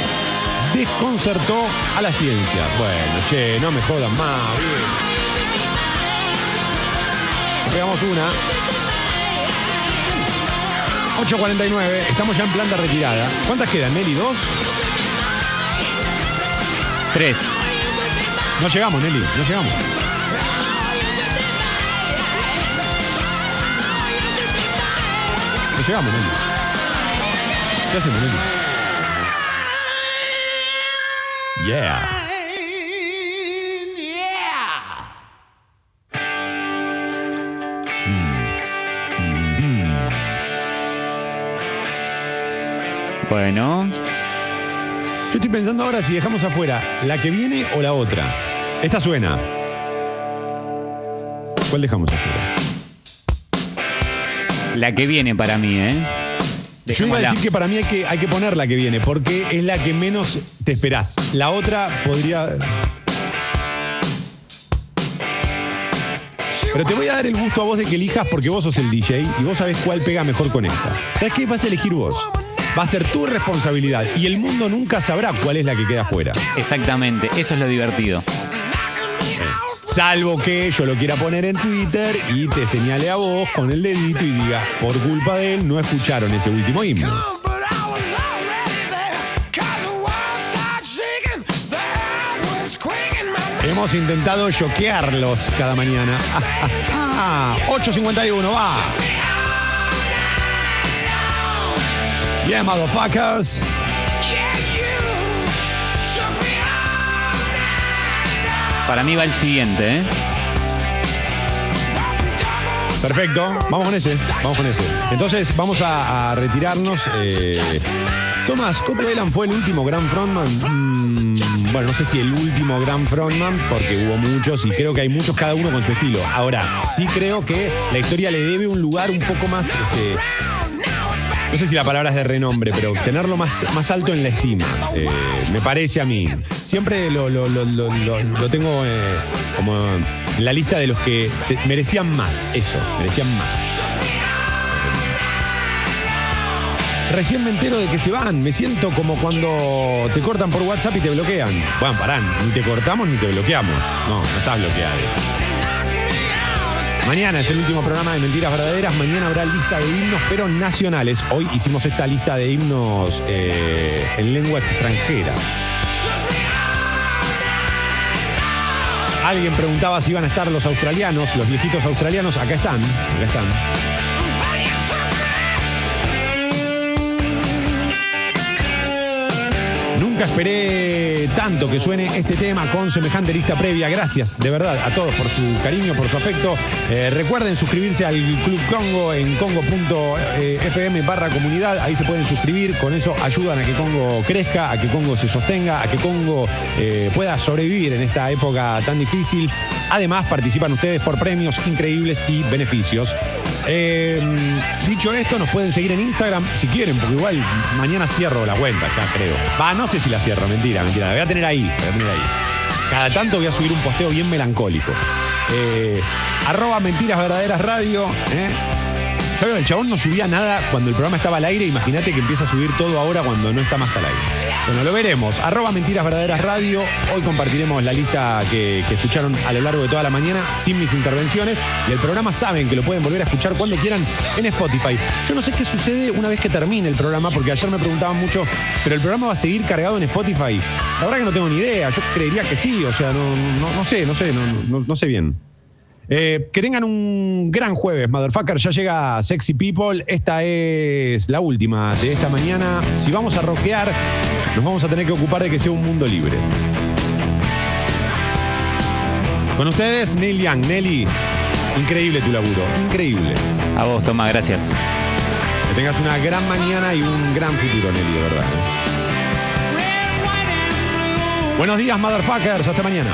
S2: desconcertó a la ciencia. Bueno, che, no me jodan más. Pegamos una. 8.49, estamos ya en planta retirada. ¿Cuántas quedan, Nelly? ¿Dos?
S3: Tres.
S2: No llegamos, Nelly, no llegamos. No llegamos, Nelly. ¿Qué hacemos, Nelly? Yeah.
S3: Bueno.
S2: Yo estoy pensando ahora si dejamos afuera la que viene o la otra. Esta suena. ¿Cuál dejamos afuera?
S3: La que viene para mí, ¿eh?
S2: Yo iba a decir que para mí hay que, hay que poner la que viene, porque es la que menos te esperás. La otra podría. Pero te voy a dar el gusto a vos de que elijas porque vos sos el DJ y vos sabés cuál pega mejor con esta. ¿Sabes qué? Vas a elegir vos. Va a ser tu responsabilidad y el mundo nunca sabrá cuál es la que queda afuera.
S3: Exactamente, eso es lo divertido.
S2: Salvo que yo lo quiera poner en Twitter y te señale a vos con el dedito y diga, por culpa de él no escucharon ese último himno. Hemos intentado choquearlos cada mañana. [LAUGHS] Ah, 8.51, va. Yeah, motherfuckers.
S3: Para mí va el siguiente, ¿eh?
S2: Perfecto, vamos con ese, vamos con ese. Entonces vamos a, a retirarnos. eh. Tomás, Scott Whelan fue el último gran frontman. Mm, bueno, no sé si el último gran frontman, porque hubo muchos y creo que hay muchos cada uno con su estilo. Ahora, sí creo que la historia le debe un lugar un poco más, este, no sé si la palabra es de renombre, pero tenerlo más, más alto en la estima. eh, me parece a mí. Siempre lo, lo- lo- lo- tengo eh, como en la lista de los que merecían más. Eso, merecían más. Recién me entero de que se van. Me siento como cuando te cortan por WhatsApp y te bloquean. Bueno, parán, ni te cortamos ni te bloqueamos. No, no estás bloqueado. Mañana es el último programa de Mentiras Verdaderas. Mañana habrá lista de himnos, pero nacionales. Hoy hicimos esta lista de himnos eh, en lengua extranjera. Alguien preguntaba si iban a estar los australianos, los viejitos australianos. Acá están, acá están. Nunca esperé tanto que suene este tema con semejante lista previa. Gracias, de verdad, a todos por su cariño, por su afecto. Eh, recuerden suscribirse al Club Congo en congo.fm barra comunidad. Ahí se pueden suscribir. Con eso ayudan a que Congo crezca, a que Congo se sostenga, a que Congo eh, pueda sobrevivir en esta época tan difícil. Además, participan ustedes por premios increíbles y beneficios. Eh, dicho esto, nos pueden seguir en Instagram si quieren, porque igual mañana cierro la cuenta, ya creo. Va, no sé si la cierro, mentira, mentira. La voy a tener ahí, voy a tener ahí. Cada tanto voy a subir un posteo bien melancólico. Eh, arroba mentiras verdaderas radio. ¿eh? Veo, el chabón no subía nada cuando el programa estaba al aire. Imagínate que empieza a subir todo ahora cuando no está más al aire. Bueno, lo veremos. Arroba Mentiras Verdaderas Radio. Hoy compartiremos la lista que, escucharon a lo largo de toda la mañana sin mis intervenciones. Y el programa saben que lo pueden volver a escuchar cuando quieran en Spotify. Yo no sé qué sucede una vez que termine el programa, porque ayer me preguntaban mucho, ¿pero el programa va a seguir cargado en Spotify? La verdad que no tengo ni idea. Yo creería que sí. O sea, no, no, sé, no sé, no- no sé bien. Eh, que tengan un gran jueves, motherfucker. Ya llega Sexy People. Esta es la última de esta mañana. Si vamos a rockear, nos vamos a tener que ocupar de que sea un mundo libre. Con ustedes, Neil Young. Nelly, increíble tu laburo. Increíble.
S3: A vos, Toma, gracias.
S2: Que tengas una gran mañana y un gran futuro, Nelly, de verdad. Buenos días, motherfuckers. Hasta mañana.